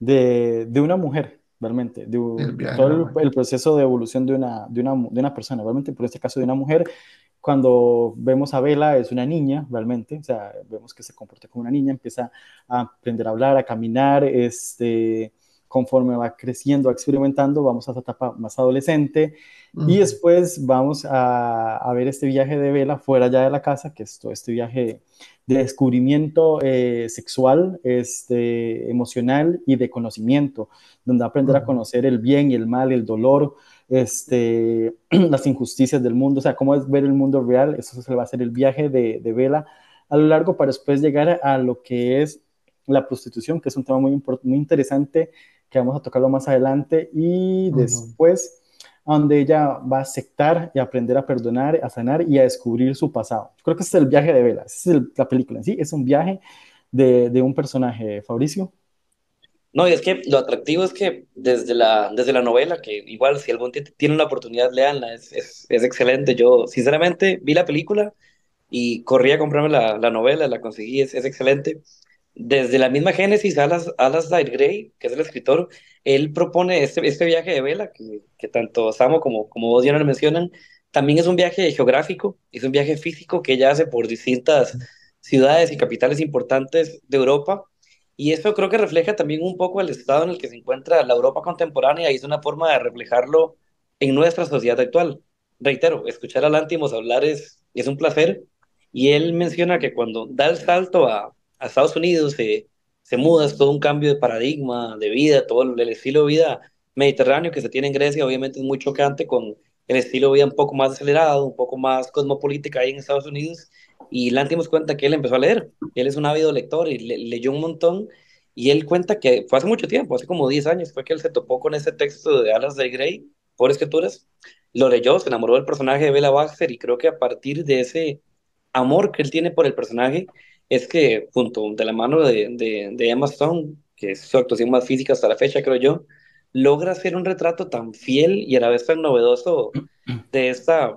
A: de, de una mujer, realmente, de,
C: El viaje
A: todo el, proceso de evolución de una, de una, de una persona, realmente, por este caso de una mujer. Cuando vemos a Bella, es una niña, realmente, o sea, vemos que se comporta como una niña, empieza a aprender a hablar, a caminar, este, conforme va creciendo, va experimentando, vamos a esa etapa más adolescente, y después vamos a, a ver este viaje de Bella fuera ya de la casa, que es todo este viaje de descubrimiento eh, sexual, este, emocional y de conocimiento, donde aprender a conocer el bien y el mal, el dolor, este, [clears throat] las injusticias del mundo, o sea, cómo es ver el mundo real, eso se va a hacer el viaje de, de Vela a lo largo para después llegar a, lo que es la prostitución, que es un tema muy, muy interesante que vamos a tocarlo más adelante, y después donde ella va a aceptar y aprender a perdonar, a sanar y a descubrir su pasado. Creo que es el viaje de Vela, es la película en sí, es un viaje de, un personaje, Fabricio.
B: No, y es que lo atractivo es que desde la, desde la novela, que igual si algún t- tiene una oportunidad, leanla, es, excelente. Yo, sinceramente, vi la película y corrí a comprarme la, la novela, la conseguí, es excelente. Desde la misma Génesis, Alas, Alasdair Gray, que es el escritor, él propone este, este viaje de vela, que, tanto Samo como, como vos, Diana, mencionan. También es un viaje geográfico, es un viaje físico que ella hace por distintas ciudades y capitales importantes de Europa. Y eso creo que refleja también un poco el estado en el que se encuentra la Europa contemporánea y es una forma de reflejarlo en nuestra sociedad actual. Reitero, escuchar a Lántimos hablar es, es un placer y él menciona que cuando da el salto a, a Estados Unidos se, se muda, es todo un cambio de paradigma, de vida, todo el, estilo de vida mediterráneo que se tiene en Grecia, obviamente es muy chocante con el estilo de vida un poco más acelerado, un poco más cosmopolítica ahí en Estados Unidos. Y Lántimos cuenta que él empezó a leer, él es un ávido lector y le, leyó un montón. Y él cuenta que fue hace mucho tiempo, hace como 10 años, fue que él se topó con ese texto de Alas de Grey, por escrituras, lo leyó, se enamoró del personaje de Bella Baxter y creo que a partir de ese amor que él tiene por el personaje es que junto de la mano de, de, de Emma Stone, que es su actuación más física hasta la fecha, creo yo, logra hacer un retrato tan fiel y a la vez tan novedoso de esta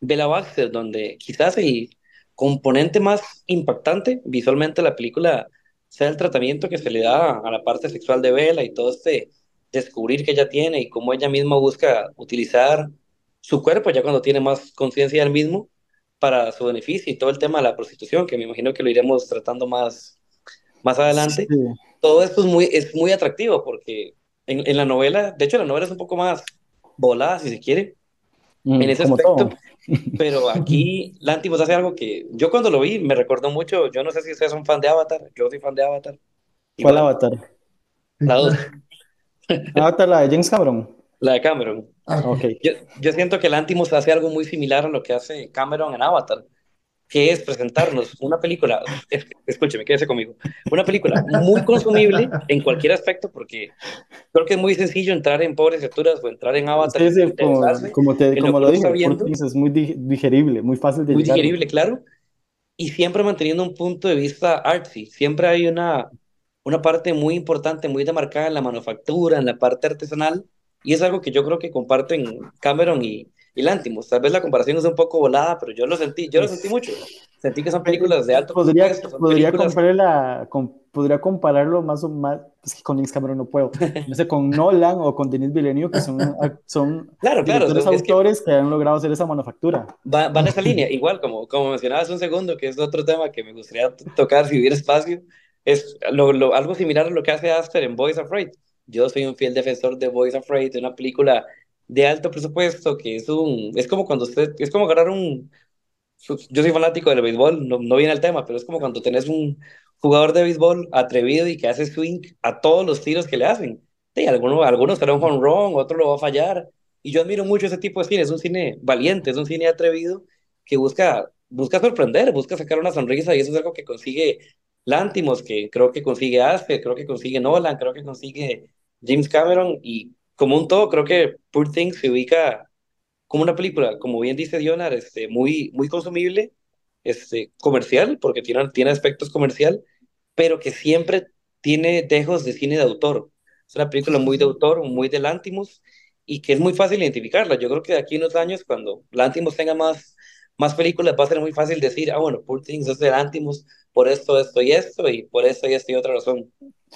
B: Bella Baxter, donde quizás el componente más impactante visualmente de la película sea el tratamiento que se le da a la parte sexual de Bella y todo este descubrir que ella tiene y cómo ella misma busca utilizar su cuerpo ya cuando tiene más conciencia del mismo para su beneficio y todo el tema de la prostitución, que me imagino que lo iremos tratando más, más adelante.
A: Sí,
B: Todo esto es muy, es muy atractivo porque en, en la novela, de hecho la novela es un poco más volada, si se quiere, en
A: mm,
B: ese
A: como todo.
B: aspecto, [laughs] pero aquí Lantimos hace algo que yo cuando lo vi me recordó mucho, yo no sé si ustedes son fan de Avatar, yo soy fan de Avatar,
A: ¿Cuál
B: igual,
A: avatar?
B: La dos, [laughs]
A: Avatar, la de James Cameron.
B: la de Cameron.
C: Ah,
A: Ok.
C: ok.
B: Yo, yo siento que Lantimos hace algo muy similar a lo que hace Cameron en Avatar. que es presentarnos una película, escúcheme, quédese conmigo, una película muy consumible en cualquier aspecto, porque creo que es muy sencillo entrar en pobres criaturas o entrar en Avatar.
A: Sí, sí, como, como, te, como lo, dije, es muy digerible, muy fácil de
B: Muy digerible, claro, y siempre manteniendo un punto de vista artsy, siempre hay una, una parte muy importante, muy demarcada en la manufactura, en la parte artesanal, y es algo que yo creo que comparten Cameron y, y Lantimos. Tal vez la comparación es un poco volada, pero yo lo sentí, yo lo sentí mucho. Sentí que son películas de alto
A: podría, podría, películas... con, podría compararlo más o más, es que con James Cameron no puedo, no sé, con Nolan o con Denis Villeneuve, que son, son [laughs]
B: claro, claro,
A: los autores que... han logrado hacer esa manufactura.
B: van en esa línea, igual, como, como mencionabas un segundo, que es otro tema que me gustaría tocar si hubiera espacio, es lo, lo, algo similar a lo que hace Aster en Boys Afraid. Yo soy un fiel defensor de Boys Afraid, una película de alto presupuesto, que es un, es como cuando usted, es como agarrar un, yo soy fanático del béisbol, no, no viene al tema, pero es como cuando tenés un jugador de béisbol atrevido y que hace swing a todos los tiros que le hacen. Sí, algunos, algunos será un home run, otro lo va a fallar. Y yo admiro mucho ese tipo de cine, es un cine valiente, es un cine atrevido que busca, busca sorprender, busca sacar una sonrisa y eso es algo que consigue Lantimos, que creo que consigue Asper, creo que consigue Nolan, creo que consigue James Cameron y como un todo, creo que Poor Things se ubica como una película, como bien dice Dionar, este, muy, muy consumible, este, comercial, porque tiene, tiene aspectos comercial, pero que siempre tiene dejos de cine de autor. Es una película muy de autor, muy de Lantimos, y que es muy fácil identificarla. Yo creo que de aquí en unos años, cuando Lantimos tenga más, más películas, va a ser muy fácil decir, ah, bueno, Poor Things es de Lantimos por esto, esto y esto, y por esto y esto y otra razón.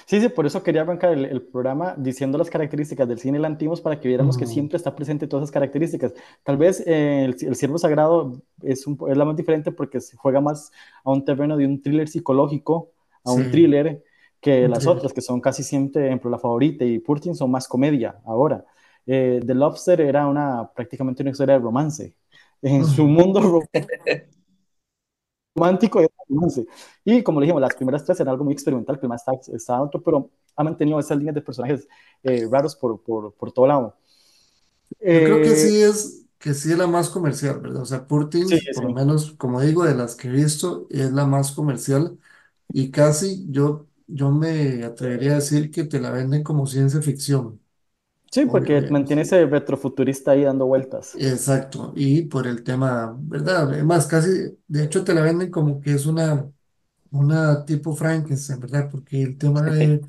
A: Sí, sí, por eso quería arrancar el, programa diciendo las características del cine Lantimos para que viéramos que siempre está presente todas esas características. Tal vez eh, el, el, Siervo Sagrado es, un, es la más diferente porque se juega más a un terreno de un thriller psicológico, a un thriller, que las otras, que son casi siempre, por ejemplo, La Favorita y Purtin son más comedia ahora. Eh, The Lobster era una, prácticamente una historia de romance. En su mundo [laughs] romántico y romance. Y como le dijimos, las primeras tres eran algo muy experimental, que más está, está otro, pero ha mantenido esas líneas de personajes eh, raros por, por, por, todo lado.
C: Yo creo que eh, sí es que sí es la más comercial, ¿verdad? O sea, Purtin, por lo menos, como digo, de las que he visto, es la más comercial y casi yo, yo me atrevería a decir que te la venden como ciencia ficción.
A: Sí, porque mantiene ese retrofuturista ahí dando vueltas.
C: Exacto, y por el tema, ¿verdad? Además, casi, de hecho te la venden como que es una, una tipo Frankenstein, ¿verdad? Porque el tema de,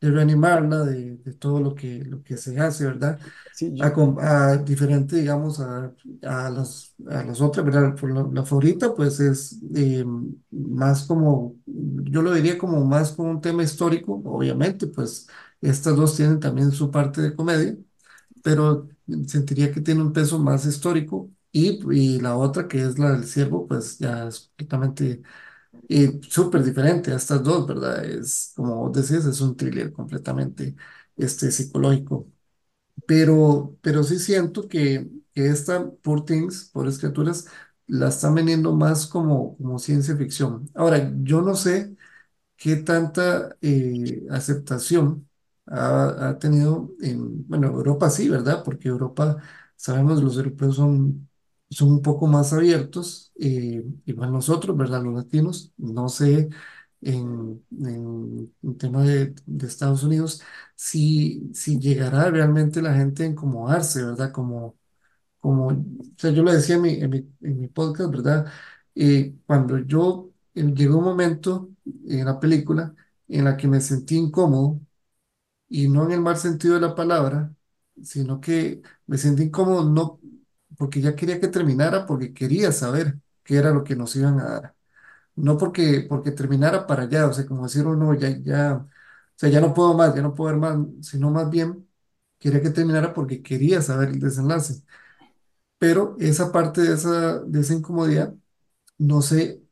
C: de reanimarla, de, de, todo lo que, lo que se hace, ¿verdad? Sí, a, diferente, digamos, a, a, las, a las otras, ¿verdad? Por la, favorita, pues es eh, más como, yo lo diría como más como un tema histórico, obviamente, pues estas dos tienen también su parte de comedia, pero sentiría que tiene un peso más histórico y, y la otra, que es la del ciervo, pues ya es completamente eh, súper diferente a estas dos, ¿verdad? Es, como vos decís, es un thriller completamente este, psicológico. Pero, pero sí siento que, que esta Poor Things, Pobres Criaturas, la están vendiendo más como, como ciencia ficción. Ahora, yo no sé qué tanta eh, aceptación ha, tenido en, bueno, Europa sí, ¿verdad? Porque Europa, sabemos, los europeos son, son un poco más abiertos, eh, igual nosotros, ¿verdad? Los latinos, no sé, en, en, tema de, de, Estados Unidos, si, si llegará realmente la gente a incomodarse, ¿verdad? Como, como, o sea, yo lo decía en mi, en mi, en mi podcast, ¿verdad? Eh, cuando yo, eh, llegó un momento en la película en la que me sentí incómodo y no en el mal sentido de la palabra, sino que me sentí incómodo no porque ya quería que terminara, porque quería saber qué era lo que nos iban a dar. No porque, porque terminara para allá, o sea, como decir uno, ya, ya, o sea, ya no puedo más, ya no puedo ver más, sino más bien quería que terminara porque quería saber el desenlace. Pero esa parte de esa, de esa incomodidad, no sé,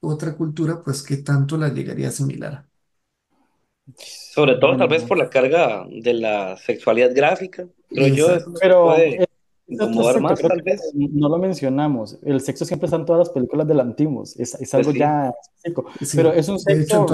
C: otra cultura, pues qué tanto la llegaría a asimilar.
B: Sobre todo, tal vez por la carga de la sexualidad gráfica, creo yo.
A: pero más, tal vez. No lo mencionamos. El sexo siempre está en todas las películas de Antimos. Es, es algo pues ya específico. pero es un sexo.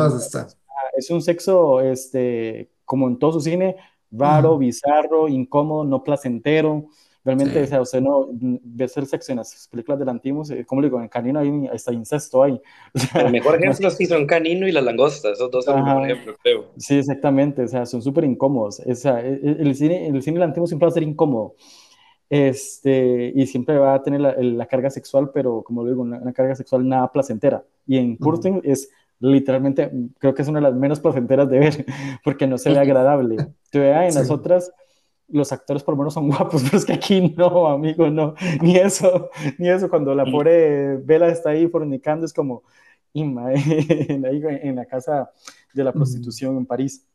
A: Es un sexo, este, como en todo su cine, raro, bizarro, incómodo, no placentero. Realmente,
C: Sí.
A: o sea, usted no ve el sexo en las películas de Lantimos, eh, como le digo, en Canino hay hasta incesto ahí. [laughs] O
B: El
A: sea,
B: mejor
A: no es-
B: ejemplo sí son Canino y la langosta, esos dos son el mejor
A: ajá,
B: ejemplo, creo.
A: sí, exactamente, o sea, son súper incómodos. O sea, el, el cine, el cine Lantimos siempre va a ser incómodo. Este, y siempre va a tener la, la carga sexual, pero como digo, una, una, carga sexual nada placentera. Y en Poor Things es literalmente, creo que es una de las menos placenteras de ver, [laughs] porque no se ve [laughs] agradable. Te en sí. las otras, los actores por lo menos son [laughs] guapos, pero es que aquí no, amigo, no, ni eso, ni eso. Cuando la pobre Vela está ahí fornicando, es como, [laughs] en, ahí, en la casa de la prostitución en París.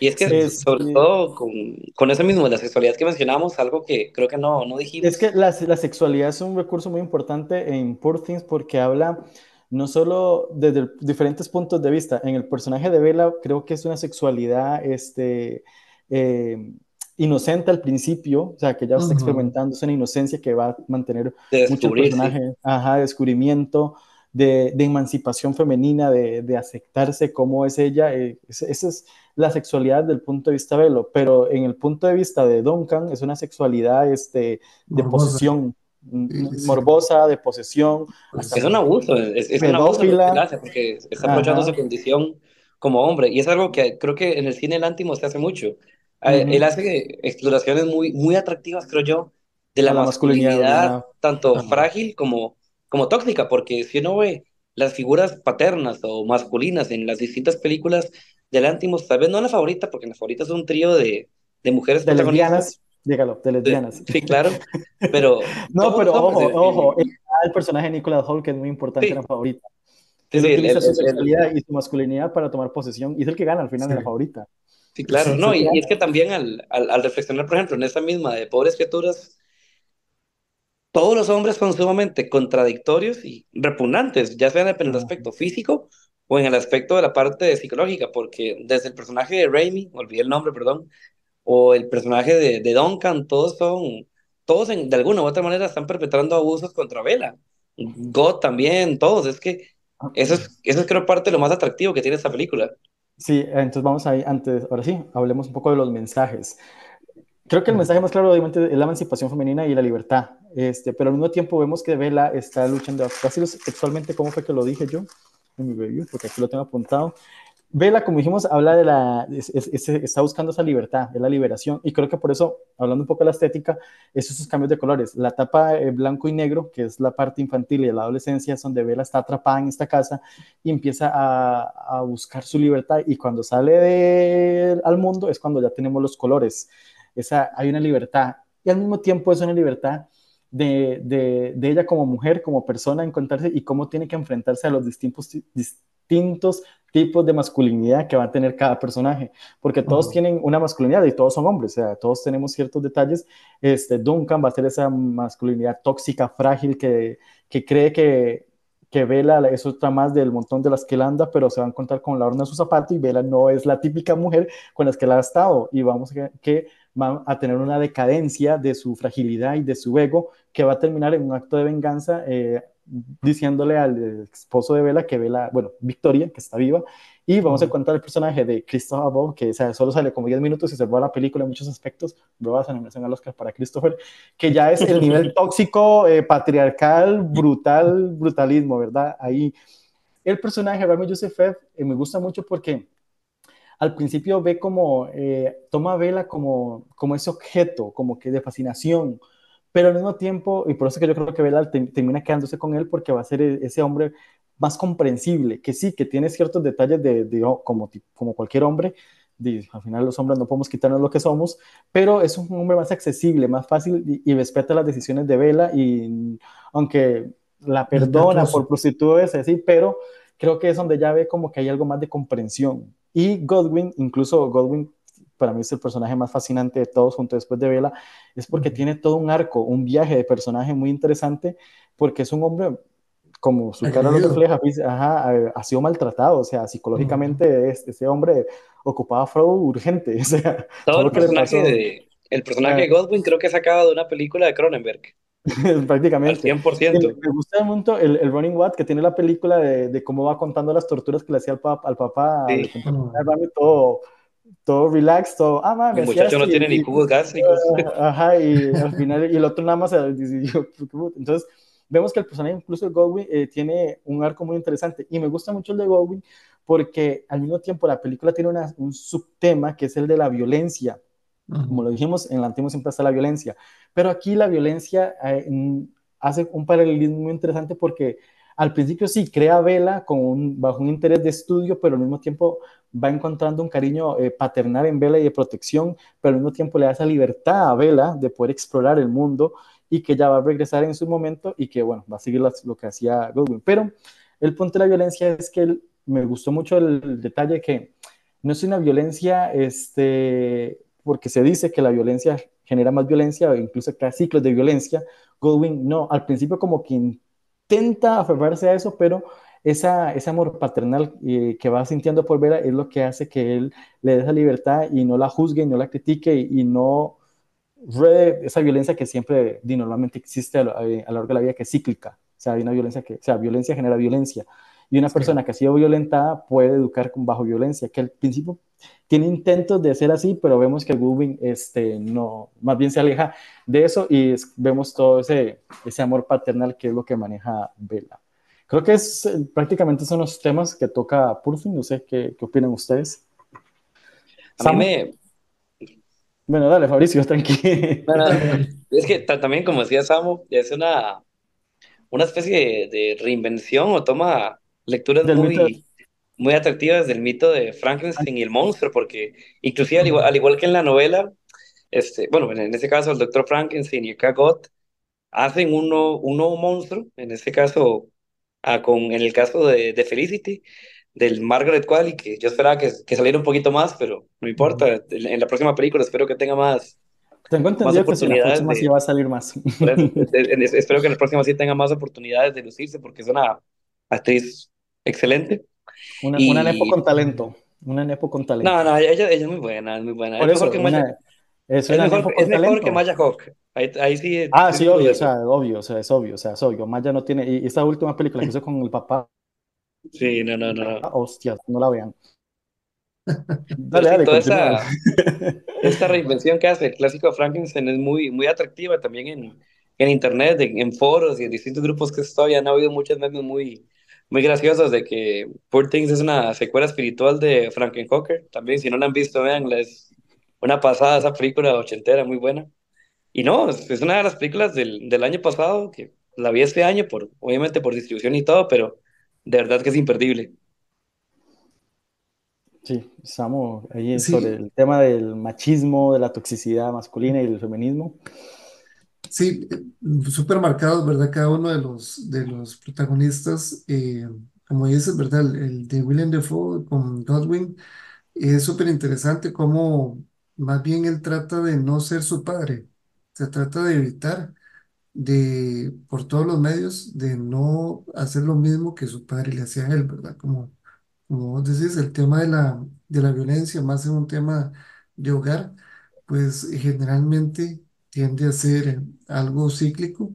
B: Y es que, es, sobre eh, todo, con, con, eso mismo, la sexualidad que mencionamos, algo que creo que no, no dijimos.
A: Es que la, la, sexualidad es un recurso muy importante en Poor Things porque habla no solo desde diferentes puntos de vista. En el personaje de Bella, creo que es una sexualidad este, eh, inocente al principio, o sea, que ya está uh -huh. experimentando, es una inocencia que va a mantener mucho el personaje, ajá, descubrimiento. De, de, emancipación femenina, de, de, aceptarse como es ella. Eh, esa, es la sexualidad del punto de vista de Velo, pero en el punto de vista de Duncan es una sexualidad este, de morbosa. posesión, sí, sí. morbosa, de posesión.
B: Es un abuso, es, es un abuso hace porque está aprovechando su condición como hombre. Y es algo que creo que en el cine Lántimo se hace mucho. Uh -huh. Él hace exploraciones muy, muy atractivas, creo yo, de la, la masculinidad, masculinidad tanto uh -huh. frágil como como tóxica, porque si uno ve las figuras paternas o masculinas en las distintas películas de Lantimos, tal vez no la favorita, porque la favorita es un trío de, de mujeres
A: de lesbianas, dígalo, de lesbianas.
B: Sí, claro, pero... [laughs]
A: no, pero ojo, ojo, el, el, personaje de Nicholas Hoult, que es muy importante, sí. en la favorita. Sí, sí, utiliza el, su sexualidad y su masculinidad para tomar posesión, y es el que gana al final de la favorita.
B: Sí, claro, no, y, y, es que también al, al, al reflexionar, por ejemplo, en esta misma de Pobres Criaturas, todos los hombres son sumamente contradictorios y repugnantes, ya sea en el aspecto físico o en el aspecto de la parte psicológica, porque desde el personaje de Raimi, olvidé el nombre, perdón, o el personaje de, de Duncan, todos son, todos en, de alguna u otra manera están perpetrando abusos contra Vela. God también, todos, es que eso es, eso es creo parte de lo más atractivo que tiene esta película.
A: Sí, entonces vamos ahí, antes, ahora sí, hablemos un poco de los mensajes. Creo que el mensaje más claro, obviamente, es la emancipación femenina y la libertad. Este, pero al mismo tiempo vemos que Vela está luchando casi sexualmente, ¿cómo fue que lo dije yo en mi review? Porque aquí lo tengo apuntado. Vela, como dijimos, habla de la, es, es, es, está buscando esa libertad, es la liberación, y creo que por eso, hablando un poco de la estética, es esos cambios de colores. La tapa eh, blanco y negro, que es la parte infantil y de la adolescencia, es donde Vela está atrapada en esta casa y empieza a, buscar su libertad, y cuando sale al mundo es cuando ya tenemos los colores. Esa, hay una libertad, y al mismo tiempo es una libertad de, de, de, ella como mujer, como persona, encontrarse y cómo tiene que enfrentarse a los distintos, distintos tipos de masculinidad que va a tener cada personaje, porque todos uh -huh. tienen una masculinidad y todos son hombres, o sea, todos tenemos ciertos detalles. Este, Duncan va a ser esa masculinidad tóxica, frágil, que, que cree que, que Vela es otra más del montón de las que él anda, pero se va a encontrar con la horna de su zapato y Vela no es la típica mujer con las que él ha estado y vamos a que va a tener una decadencia de su fragilidad y de su ego que va a terminar en un acto de venganza eh, diciéndole al esposo de Vela que Vela, bueno, Victoria, que está viva, y vamos a encontrar el personaje de Christopher Bob, que o sea, solo sale como 10 minutos y se va a la película en muchos aspectos, nuevas animación al Oscar para Christopher, que ya es el nivel [laughs] tóxico, eh, patriarcal, brutal, brutalismo, ¿verdad? Ahí. El personaje de Rami Youssef eh, me gusta mucho porque al principio ve como, eh, toma a Vela como, como ese objeto, como que de fascinación, pero al mismo tiempo, y por eso que yo creo que Vela te, termina quedándose con él, porque va a ser ese hombre más comprensible, que sí, que tiene ciertos detalles de, de como, como cualquier hombre, de, al final los hombres no podemos quitarnos lo que somos, pero es un hombre más accesible, más fácil y, y respeta las decisiones de Vela, y aunque la perdona por prostituirse, sí, pero creo que es donde ya ve como que hay algo más de comprensión. Y Godwin, incluso Godwin para mí es el personaje más fascinante de todos junto después de Vela, es porque tiene todo un arco, un viaje de personaje muy interesante, porque es un hombre, como su cara lo refleja, ajá, ha sido maltratado, o sea, psicológicamente uh -huh. este, ese hombre ocupaba Freud urgente. [laughs] O sea,
B: todo, el personaje, de, el personaje de Godwin creo que es sacado de una película de Cronenberg. [laughs]
A: Prácticamente.
B: Al 100%.
A: Me gusta mucho el, el Running Watt que tiene la película de, de, cómo va contando las torturas que le hacía al, pap, al papá, sí. al, todo todo relax, todo, ah, mami, hacía
B: muchacho no
A: y,
B: tiene ni
A: y-
B: jugos gástricos. [laughs]
A: ajá, y al final, y el otro nada más, eh, dice, yo, entonces, vemos que el personaje, incluso de Godwin, eh, tiene un arco muy interesante, y me gusta mucho el de Godwin, porque al mismo tiempo la película tiene una- un subtema que es el de la violencia, como lo dijimos, en la antigua siempre está la violencia, pero aquí la violencia eh, hace un paralelismo muy interesante porque al principio sí crea Vela con un, bajo un interés de estudio, pero al mismo tiempo va encontrando un cariño eh, paternal en Vela y de protección, pero al mismo tiempo le da esa libertad a Vela de poder explorar el mundo y que ya va a regresar en su momento y que, bueno, va a seguir las, lo que hacía Goldwyn. Pero el punto de la violencia es que me gustó mucho el, detalle que no es una violencia, este, porque se dice que la violencia genera más violencia o incluso crea ciclos de violencia. Goldwyn no, al principio como que intenta aferrarse a eso, pero esa, ese amor paternal eh, que va sintiendo por Vera es lo que hace que él le dé esa libertad y no la juzgue, y no la critique y, y no ruede esa violencia que siempre normalmente existe a lo, a lo largo de la vida, que es cíclica. O sea, hay una violencia que, o sea, violencia genera violencia. Y una persona que ha sido violentada puede educar con bajo violencia, que al principio tiene intentos de ser así, pero vemos que Goodwin este, no, más bien se aleja de eso y es, vemos todo ese, ese amor paternal que es lo que maneja Bella. Creo que es, prácticamente son los temas que toca Purfin, no sé qué, qué opinan ustedes.
B: A mí
A: Sam,
B: me,
A: bueno, dale, Fabricio, [laughs] tranquilo.
B: no, no, es que ta- también, como decía Samu, es una, una especie de, de reinvención o toma lecturas
A: Del mito.
B: muy, muy atractivas del mito de Frankenstein y el monstruo, porque inclusive al igual, al igual que en la novela, este, bueno, en este caso el doctor Frankenstein y el Cagot hacen un nuevo, un nuevo monstruo, en este caso, ah, con, en el caso de, de Felicity, del Margaret Qualley, que yo esperaba que, que saliera un poquito más, pero no importa, en, en la próxima película espero que tenga más,
A: Tengo
B: más
A: entendido que si la próxima sí va
B: de,
A: a salir más.
B: de- de- de- espero que en la próxima sí tenga más oportunidades de lucirse, porque es una actriz excelente.
A: Una, una Nepo
B: Y
A: con talento. Una Nepo con
B: no,
A: talento.
B: no, ella, ella es muy buena, es muy buena.
A: Por eso,
B: que Maya,
A: una, es
B: es mejor, es mejor que. Maya Hawk. Ahí, ahí sí,
A: Ah,
B: sí
A: obvio, o sea, obvio, o sea, es obvio, o sea, es obvio. Maya no tiene. Y esta última película que hizo con el papá,
B: Sí, no, no, no, no.
A: hostias, no la vean. [laughs] Dale, dale,
B: toda esa, [laughs] esta reinvención que hace el clásico Frankenstein es muy, muy atractiva también en, en internet, en, en foros y en distintos grupos que estoy. Han habido muchos memes muy, muy graciosos de que Poor Things es una secuela espiritual de Frankenhooker. También, si no la han visto, veanla, es una pasada esa película ochentera, muy buena. Y no, es, una de las películas del, del año pasado, que la vi este año, por, obviamente por distribución y todo, pero de verdad que es imperdible.
A: Sí, estamos ahí sobre
C: Sí,
A: el tema del machismo, de la toxicidad masculina y del feminismo.
C: sí, súper marcados, ¿verdad? Cada uno de los, de los protagonistas, eh, como dices, ¿verdad? El, el de Willem Dafoe con Godwin es súper interesante cómo más bien él trata de no ser su padre, se trata de evitar, de, por todos los medios, de no hacer lo mismo que su padre le hacía a él, ¿verdad? Como como vos decís, el tema de la, de la violencia, más en un tema de hogar, pues generalmente tiende a ser algo cíclico,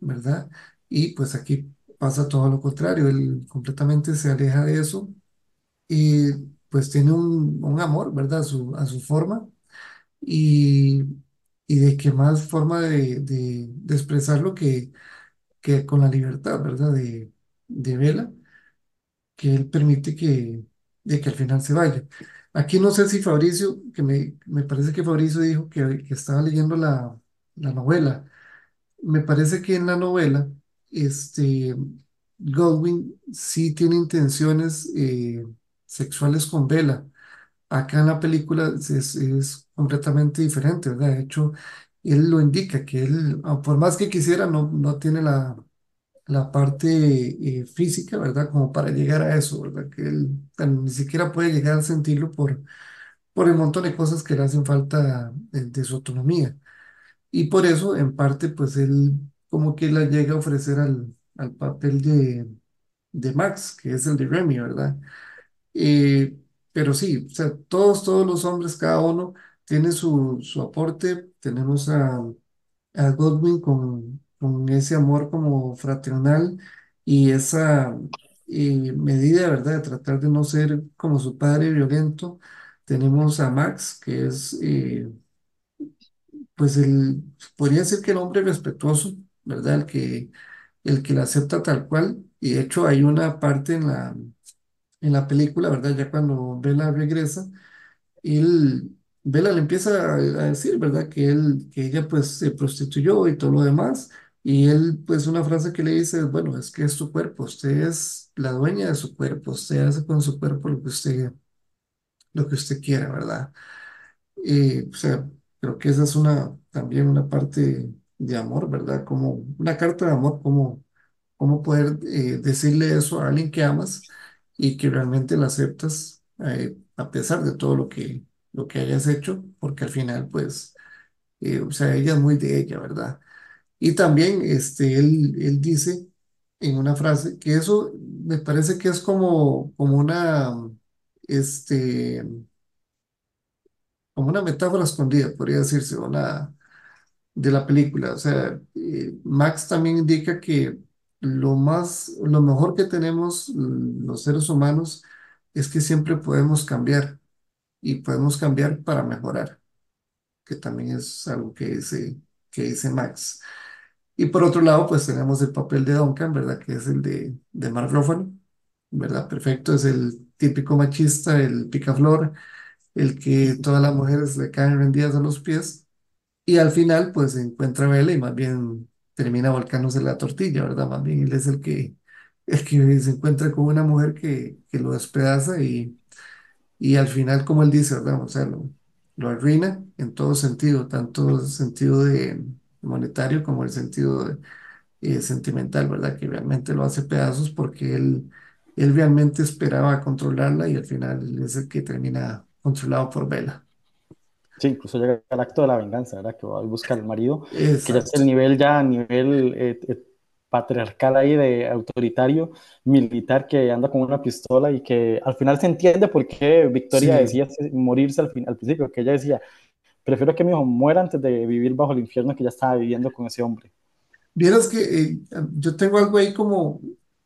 C: ¿verdad? Y pues aquí pasa todo lo contrario, él completamente se aleja de eso y pues tiene un, un amor, ¿verdad? A su, a su forma y, y de qué más forma de, de, de expresarlo que, que con la libertad, ¿verdad? De, de Vela que él permite que, de que al final se vaya. Aquí no sé si Fabricio, que me, me parece que Fabricio dijo que, que estaba leyendo la, la novela. Me parece que en la novela, este, Goldwyn sí tiene intenciones eh, sexuales con Bella. Acá en la película es, es completamente diferente, ¿verdad? De hecho, él lo indica, que él, ah, por más que quisiera, no, no tiene la, la parte eh, física, ¿verdad? Como para llegar a eso, ¿verdad? Que él ni siquiera puede llegar a sentirlo por, por el montón de cosas que le hacen falta de, de su autonomía. Y por eso, en parte, pues él como que la llega a ofrecer al, al papel de, de Max, que es el de Remy, ¿verdad? Eh, pero sí, o sea, todos, todos los hombres, cada uno tiene su, su aporte. Tenemos a a Godwin con, con ese amor como fraternal y esa eh, medida, ¿verdad?, de tratar de no ser como su padre violento. tenemos a Max, que es, eh, pues, el, podría decir que el hombre respetuoso, ¿verdad? El que, el que la acepta tal cual. Y de hecho hay una parte en la, en la película, ¿verdad? Ya cuando Bella regresa, él, Bella le empieza a, decir, ¿verdad? Que él, que ella pues se prostituyó y todo lo demás. Y él, pues una frase que le dice es, bueno, es que es su cuerpo, usted es la dueña de su cuerpo, usted hace con su cuerpo lo que usted, lo que usted quiera, ¿verdad? Y, o sea, creo que esa es una, también una parte de amor, ¿verdad? Como una carta de amor, como, como poder eh, decirle eso a alguien que amas y que realmente la aceptas eh, a pesar de todo lo que, lo que hayas hecho, porque al final, pues, eh, o sea, ella es muy de ella, ¿verdad? Y también este, él, él dice en una frase que eso me parece que es como, como una, este, como una metáfora escondida, podría decirse, una de la película. O sea, eh, Max también indica que lo más, lo mejor que tenemos mm, los seres humanos es que siempre podemos cambiar y podemos cambiar para mejorar, que también es algo que dice, que dice Max. Y por otro lado, pues tenemos el papel de Duncan, ¿verdad? Que es el de, de Mark ¿verdad? Perfecto, es el típico machista, el picaflor, el que todas las mujeres le caen rendidas a los pies. Y al final, pues se encuentra Bella y más bien termina volcándose la tortilla, ¿verdad? Más bien él es el que, el que se encuentra con una mujer que, que lo despedaza y, y al final, como él dice, ¿verdad? O sea, lo, lo arruina en todo sentido, tanto el sentido de monetario como el sentido de- eh, sentimental, ¿verdad? Que realmente lo hace pedazos porque él, él realmente esperaba controlarla y al final es el que termina controlado por Bella.
A: Sí, incluso llega al acto de la venganza, ¿verdad? Que va y busca al marido, que ya es
C: Exacto.
A: el nivel, ya a nivel eh, eh, patriarcal ahí de autoritario, militar, que anda con una pistola y que al final se entiende por qué Victoria
C: Sí.
A: decía morirse al, fin, al principio, que ella decía, prefiero que mi hijo muera antes de vivir bajo el infierno que ya estaba viviendo con ese hombre.
C: Vieras que eh, yo tengo algo ahí como,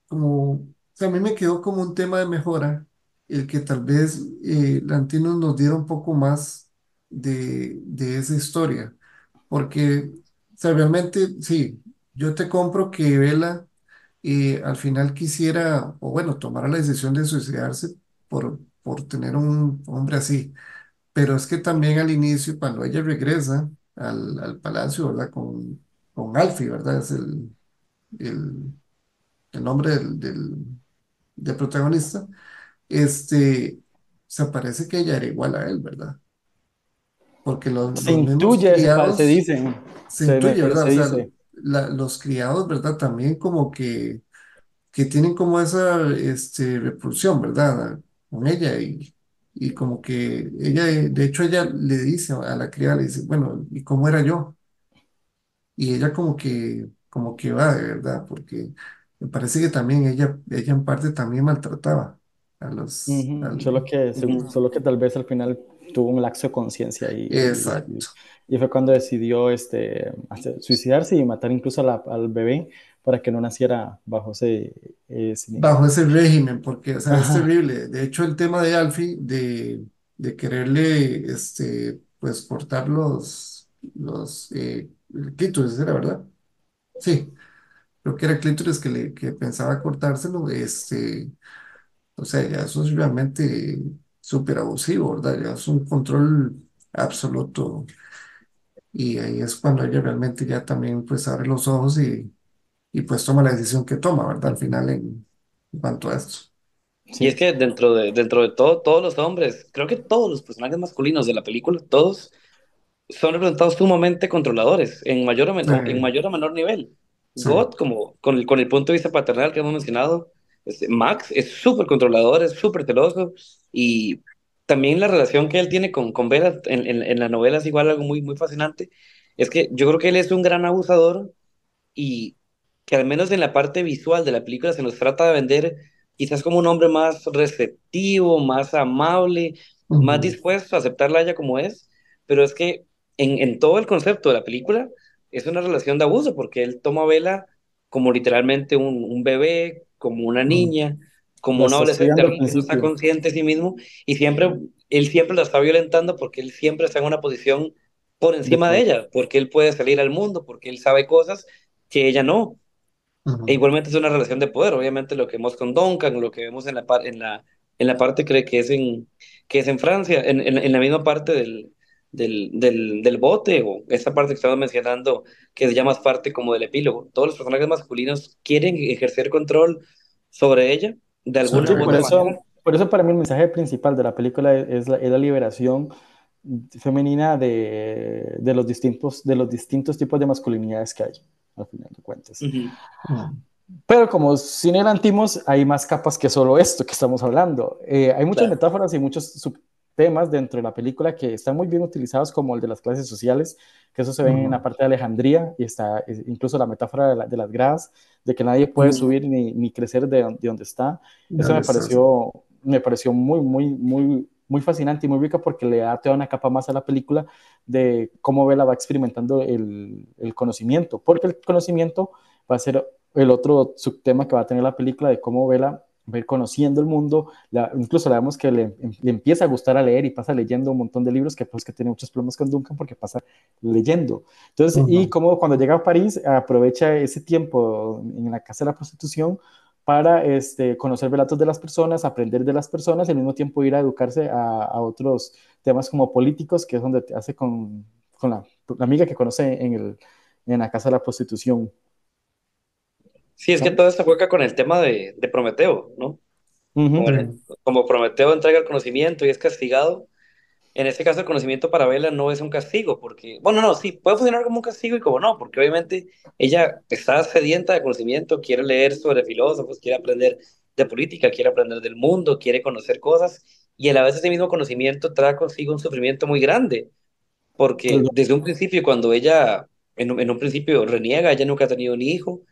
C: como, o sea, a mí me quedó como un tema de mejora, el que tal vez eh, Lantimos nos diera un poco más de, de esa historia, porque, o sí, yo te compro que Vela eh, al final quisiera, o bueno, tomara la decisión de suicidarse por, por tener un hombre así, pero es que también al inicio, cuando ella regresa al, al palacio, ¿verdad? Con, con Alfie, ¿verdad? Es el el, el nombre del, del, del protagonista, este, se parece que ella era igual a él, ¿verdad? Porque los,
A: Se
C: los
A: intuye, pa- se
C: criados
A: dice,
C: se
A: se,
C: intuye, ¿verdad?
A: se
C: O sea, la- los criados, ¿verdad? También como que, que tienen como esa este, repulsión, ¿verdad? Con ella y, y como que ella, de hecho, ella le dice a la criada, le dice, bueno, ¿y cómo era yo? Y ella como que, como que va de verdad, porque me parece que también ella, ella en parte también maltrataba a los,
A: Ujú,
C: al-
A: Solo que, solo que tal vez al final tuvo un laxo de conciencia y, y- y fue cuando decidió este, hacer- suicidarse y matar incluso la- al bebé para que no naciera bajo ese, ese-
C: Bajo ese régimen, porque, o sea, es terrible. De hecho, el tema de Alfie, de, de quererle, este, pues, cortar los, los, eh, el clítoris, ¿era verdad? Sí, creo que era clítoris que, le, que pensaba cortárselo, este, O sea, eso es realmente súper abusivo, ¿verdad? Ya es un control absoluto. Y ahí es cuando ella realmente ya también pues abre los ojos y, y pues toma la decisión que toma, ¿verdad? Al final en, en cuanto a esto.
B: Y es
A: sí,
B: que dentro de, dentro de todo, todos los hombres, creo que todos los personajes masculinos de la película, todos son representados sumamente controladores, en mayor o, men- o- en
C: Sí,
B: mayor o menor nivel.
C: sí.
B: God, como con el, con el punto de vista paternal que hemos mencionado, este, Max es súper controlador, es súper celoso, y también la relación que él tiene con, con Bella en, en, en la novela es igual algo muy, muy fascinante, es que yo creo que él es un gran abusador y que al menos en la parte visual de la película se nos trata de vender quizás como un hombre más receptivo, más amable, más dispuesto a aceptarla a ella como es, pero es que en, en todo el concepto de la película es una relación de abuso porque él toma a Bella como literalmente un, un bebé, como una niña, como un adolescente, que no está consciente de sí mismo y siempre él siempre la está violentando porque él siempre está en una posición por encima de ella, porque él puede salir al mundo, porque él sabe cosas que ella no. E igualmente es una relación de poder, obviamente lo que vemos con Duncan, lo que vemos en la, en la, en la parte cree que es en, que es en Francia, en, en, en la misma parte del, del, del, del bote, o esa parte que estamos mencionando, que ya más parte como del epílogo. Todos los personajes masculinos quieren ejercer control sobre ella de alguna
C: Sobre
A: Sí, por
C: ella.
B: manera.
A: eso, por eso para mí el mensaje principal de la película es la, es la liberación femenina de, de los distintos, de los distintos tipos de masculinidades que hay, al final de cuentas.
B: Ujú.
C: Ujú.
A: Pero como cine Lantimos, hay más capas que solo esto que estamos hablando. Eh, hay muchas
B: Claro.
A: metáforas y muchos subtemas dentro de la película que están muy bien utilizados, como el de las clases sociales, que eso se ve en la parte de Alejandría, y está incluso la metáfora de, la- de las gradas, de que nadie puede
B: Ujú.
A: subir ni, ni crecer de, de donde está.
C: ¿De
A: Eso me
C: estás?
A: pareció, me pareció muy, muy, muy, muy fascinante y muy rica porque le da toda una capa más a la película de cómo Bella va experimentando el, el conocimiento, porque el conocimiento va a ser el otro subtema que va a tener la película de cómo Bella va a ir conociendo el mundo, la, incluso le vemos que le, le, empieza a gustar a leer y pasa leyendo un montón de libros, que pues que tiene muchos problemas con Duncan porque pasa leyendo. Entonces, y como cuando llega a París, aprovecha ese tiempo en la casa de la prostitución para este, conocer relatos de las personas, aprender de las personas y al mismo tiempo ir a educarse a, a otros temas como políticos, que es donde hace con, con la, la, amiga que conoce en, el, en la casa de la prostitución.
B: Sí, es que todo esto juega con el tema de, de Prometeo, ¿no?
A: Uh -huh.
B: Como, Prometeo entrega el conocimiento y es castigado, en este caso el conocimiento para Vela no es un castigo, porque, bueno, no, sí, puede funcionar como un castigo y como no, porque obviamente ella está sedienta de conocimiento, quiere leer sobre filósofos, quiere aprender de política, quiere aprender del mundo, quiere conocer cosas, y a la vez ese mismo conocimiento trae consigo un sufrimiento muy grande, porque desde un principio, cuando ella, en, en un principio reniega, ella nunca ha tenido un hijo,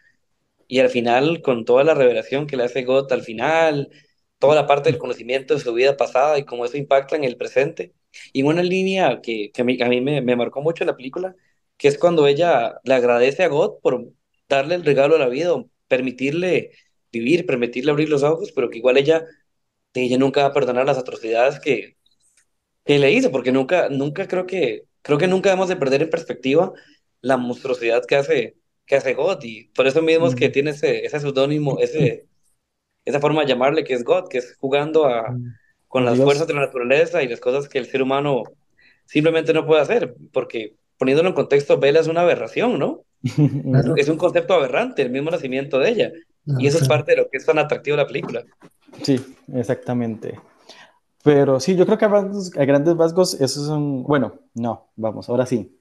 B: y al final, con toda la revelación que le hace Gott al final, toda la parte del conocimiento de su vida pasada y cómo eso impacta en el presente. Y una línea que, que a mí, me, me, marcó mucho en la película, que es cuando ella le agradece a God por darle el regalo de la vida, permitirle vivir, permitirle abrir los ojos, pero que igual ella, ella nunca va a perdonar las atrocidades que, que le hizo, porque nunca, nunca creo que, creo que nunca debemos de perder en perspectiva la monstruosidad que hace, que hace God, y por eso mismo es que tiene ese, ese seudónimo, ese, esa forma de llamarle que es God, que es jugando a, con las
A: Dios.
B: fuerzas de la naturaleza y las cosas que el ser humano simplemente no puede hacer, porque poniéndolo en contexto, Bella es una aberración, ¿no? [laughs]
C: Claro.
B: Es un concepto aberrante, el mismo nacimiento de ella, y eso es parte de lo que es tan atractivo de la película.
A: Sí, exactamente. Pero sí, yo creo que a grandes rasgos eso es un... Bueno, no, vamos, ahora sí.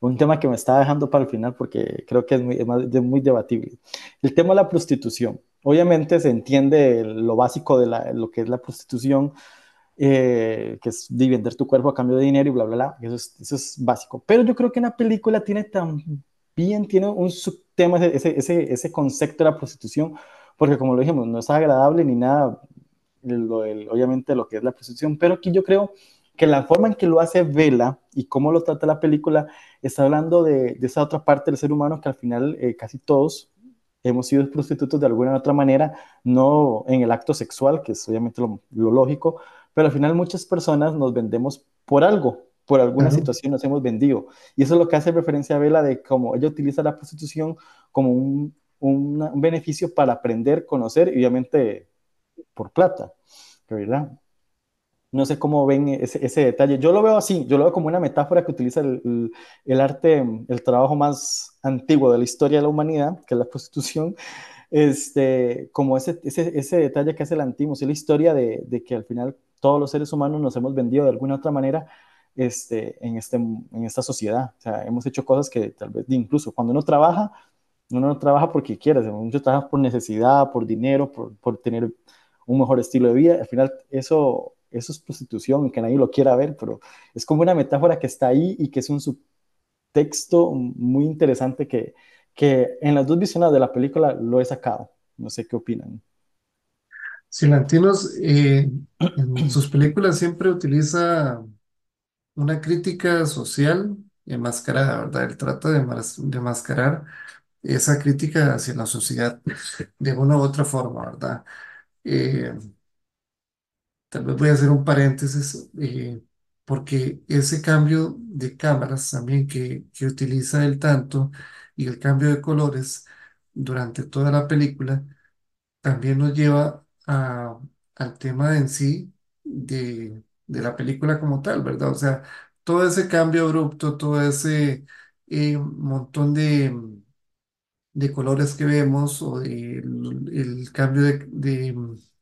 A: Un tema que me está dejando para el final porque creo que es muy, es muy debatible. El tema de la prostitución. Obviamente se entiende lo básico de la, lo que es la prostitución, eh, que es de vender tu cuerpo a cambio de dinero y bla, bla, bla. Eso es, eso es básico. Pero yo creo que en la película tiene también tiene un subtema, ese, ese, ese concepto de la prostitución, porque como lo dijimos, no es agradable ni nada, lo, el, obviamente lo que es la prostitución, pero aquí yo creo que la forma en que lo hace Vela y cómo lo trata la película está hablando de, de esa otra parte del ser humano que al final eh, casi todos hemos sido prostitutos de alguna u otra manera, no en el acto sexual, que es obviamente lo, lo lógico, pero al final muchas personas nos vendemos por algo, por alguna uh -huh. situación nos hemos vendido. Y eso es lo que hace referencia a Vela de cómo ella utiliza la prostitución como un, un, un beneficio para aprender, conocer y obviamente por plata, ¿verdad? No sé cómo ven ese, ese, detalle. Yo lo veo así, yo lo veo como una metáfora que utiliza el, el, el, arte, el trabajo más antiguo de la historia de la humanidad, que es la prostitución, este, como ese, ese, ese detalle que hace el antiguo, es la historia de, de, que al final todos los seres humanos nos hemos vendido de alguna otra manera este, en, este, en esta sociedad. O sea, hemos hecho cosas que tal vez, incluso cuando uno trabaja, uno no trabaja porque quiere, muchos trabajan por necesidad, por dinero, por, por tener un mejor estilo de vida. Al final, eso eso es prostitución, que nadie lo quiera ver, pero es como una metáfora que está ahí y que es un subtexto muy interesante que, que en las dos visiones de la película lo he sacado. No sé qué opinan.
C: Silantinos, eh, en sus películas siempre utiliza una crítica social enmascarada, ¿verdad? Él trata de, de mascarar esa crítica hacia la sociedad de una u otra forma, ¿verdad? Eh, tal vez voy a hacer un paréntesis, eh, porque ese cambio de cámaras también que, que utiliza el tanto y el cambio de colores durante toda la película también nos lleva a, al tema en sí de, de la película como tal, ¿verdad? O sea, todo ese cambio abrupto, todo ese eh, montón de de colores que vemos o de el, el cambio de,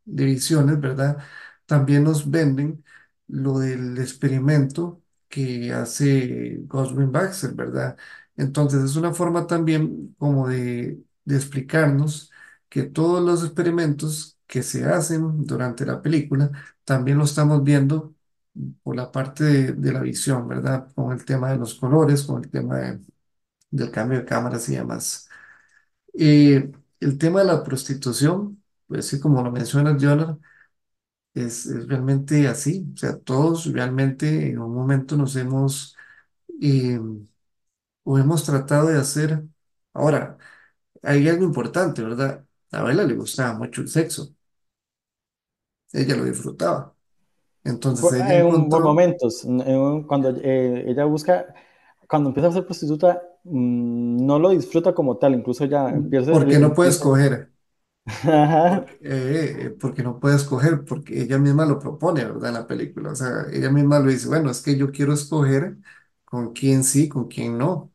C: de, visiones, ¿verdad? También nos venden lo del experimento que hace Goswin Baxter, ¿verdad? Entonces es una forma también como de, de explicarnos que todos los experimentos que se hacen durante la película también lo estamos viendo por la parte de, de la visión, ¿verdad? Con el tema de los colores, con el tema de- del cambio de cámaras y demás. Eh, el tema de la prostitución, pues sí, como lo menciona Jonah, es, es realmente así. O sea, todos realmente en un momento nos hemos eh, o hemos tratado de hacer. Ahora, hay algo importante, ¿verdad? A Bella le gustaba mucho el sexo, ella lo disfrutaba. Entonces
A: Por-
C: ella
A: En un- por
C: encontró,
A: momentos, en un- cuando eh, ella busca, cuando empieza a ser prostituta, mm, no lo disfruta como tal, incluso ya empieza,
C: porque no puede
A: empieza
C: escoger.
A: Ajá,
C: Porque, eh, eh, porque no puede escoger, porque ella misma lo propone, ¿verdad? En la película. O sea, ella misma lo dice, bueno, es que yo quiero escoger con quién sí, con quién no.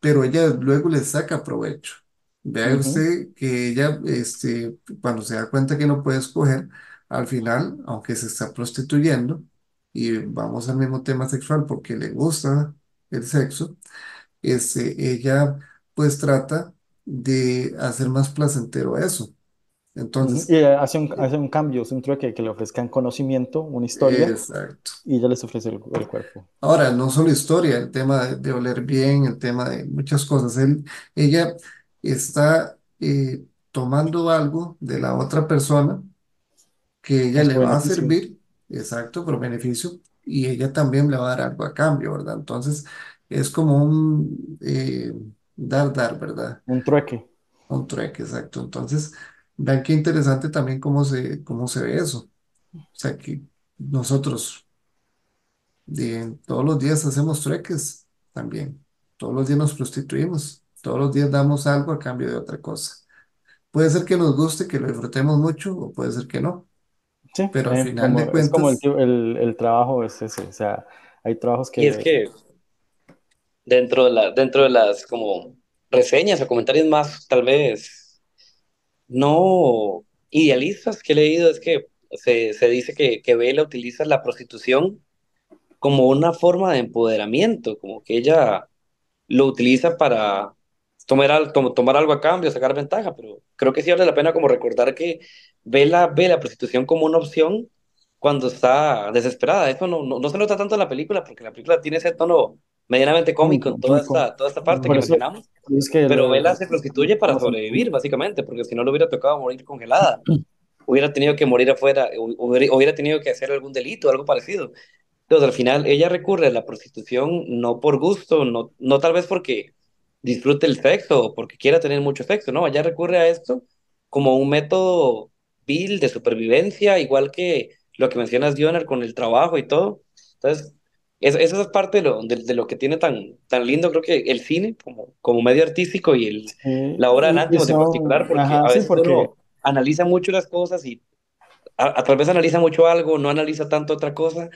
C: Pero ella luego le saca provecho. Vea
A: ujú,
C: usted que ella, este, cuando se da cuenta que no puede escoger, al final, aunque se está prostituyendo, y vamos al mismo tema sexual porque le gusta el sexo, este, ella pues trata de hacer más placentero eso. Entonces,
A: Y ella hace un, hace un cambio, es un truque que le ofrezcan conocimiento, una historia,
C: exacto.
A: y ella les ofrece el, el cuerpo.
C: Ahora, no solo historia, el tema de, de oler bien, el tema de muchas cosas. Él, ella está eh, tomando algo de la otra persona que ella
A: En
C: le va a
A: beneficio,
C: servir, exacto, por beneficio, y ella también le va a dar algo a cambio, ¿verdad? Entonces, es como un eh, dar, dar, ¿verdad?
A: un trueque.
C: Un trueque, exacto. Entonces, vean qué interesante también cómo se, cómo se ve eso. O sea, que nosotros de- todos los días hacemos trueques también. Todos los días nos prostituimos. Todos los días damos algo a cambio de otra cosa. Puede ser que nos guste, que lo disfrutemos mucho, o puede ser que no.
A: Sí,
C: Pero al final
A: como,
C: de
A: es como el,
C: cuentas,
A: el, el trabajo es ese, o sea, hay trabajos
B: Y es
A: que...
B: que dentro de la, dentro de las como reseñas o comentarios más tal vez no idealistas que he leído es que se, se dice que, que Bella utiliza la prostitución como una forma de empoderamiento, como que ella lo utiliza para tomar, tomar algo a cambio, sacar ventaja, pero creo que sí vale la pena como recordar que ve la, ve la prostitución como una opción cuando está desesperada. Eso no, no, no se nota tanto en la película, porque la película tiene ese tono medianamente cómico en toda esta, toda esta parte
A: Por
B: que
A: eso
B: mencionamos,
A: es que
B: pero
A: lo,
B: Bella se prostituye para sobrevivir, básicamente, porque si no le hubiera tocado morir congelada, [laughs] hubiera tenido que morir afuera, hu- hubiera, hubiera tenido que hacer algún delito, algo parecido. Entonces, al final, ella recurre a la prostitución no por gusto, no, no tal vez porque disfrute el sexo o porque quiera tener mucho sexo, no, ella recurre a esto como un método vil de supervivencia, igual que lo que mencionas, Dioner, con el trabajo y todo. Entonces, es- eso es parte de lo, de, de lo que tiene tan, tan lindo, creo que el cine como, como medio artístico y el,
A: Sí,
B: la obra de
A: y, y
B: Lanthimos en particular, porque
A: ajá,
B: a
A: sí,
B: veces
A: porque
B: uno analiza mucho las cosas y a, a tal vez analiza mucho algo, no analiza tanto otra cosa,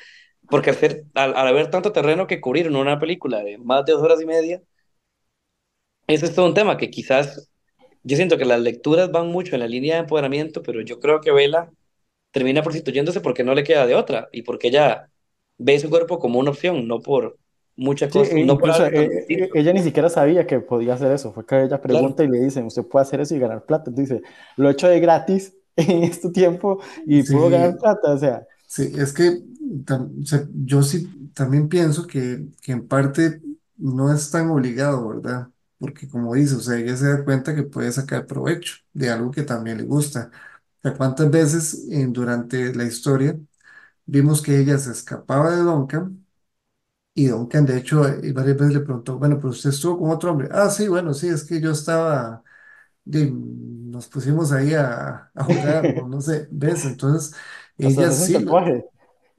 B: porque al, ser, al, al haber tanto terreno que cubrir en una película de más de dos horas y media, ese es todo un tema que quizás yo siento que las lecturas van mucho en la línea de empoderamiento, pero yo creo que Vela termina prostituyéndose porque no le queda de otra y porque ella ve su cuerpo como una opción, no por mucha
A: sí,
B: cosa,
A: e
B: no por
A: incluso
B: tan
A: eh, eh, ella ni siquiera sabía que podía hacer eso, fue que ella
B: Claro,
A: pregunta y le dicen, usted puede hacer eso y ganar plata, entonces dice, lo he hecho de gratis [laughs] en este tiempo y puedo ganar
C: sí,
A: plata, o sea,
C: sí, es que tam- o sea, yo sí también pienso que, que en parte no es tan obligado, ¿verdad? Porque como dice, o sea, ella se da cuenta que puede sacar provecho de algo que también le gusta. O sea, ¿cuántas veces en- durante la historia vimos que ella se escapaba de Duncan? Y Duncan, de hecho, eh, varias veces le preguntó, bueno, pero usted estuvo con otro hombre. Ah, sí, bueno, sí, es que yo estaba, de- nos pusimos ahí a, a jugar, o [laughs] no sé, ¿ves? Entonces,
A: Hasta
C: ella
A: se hace un
C: sí, lo-
A: tatuaje.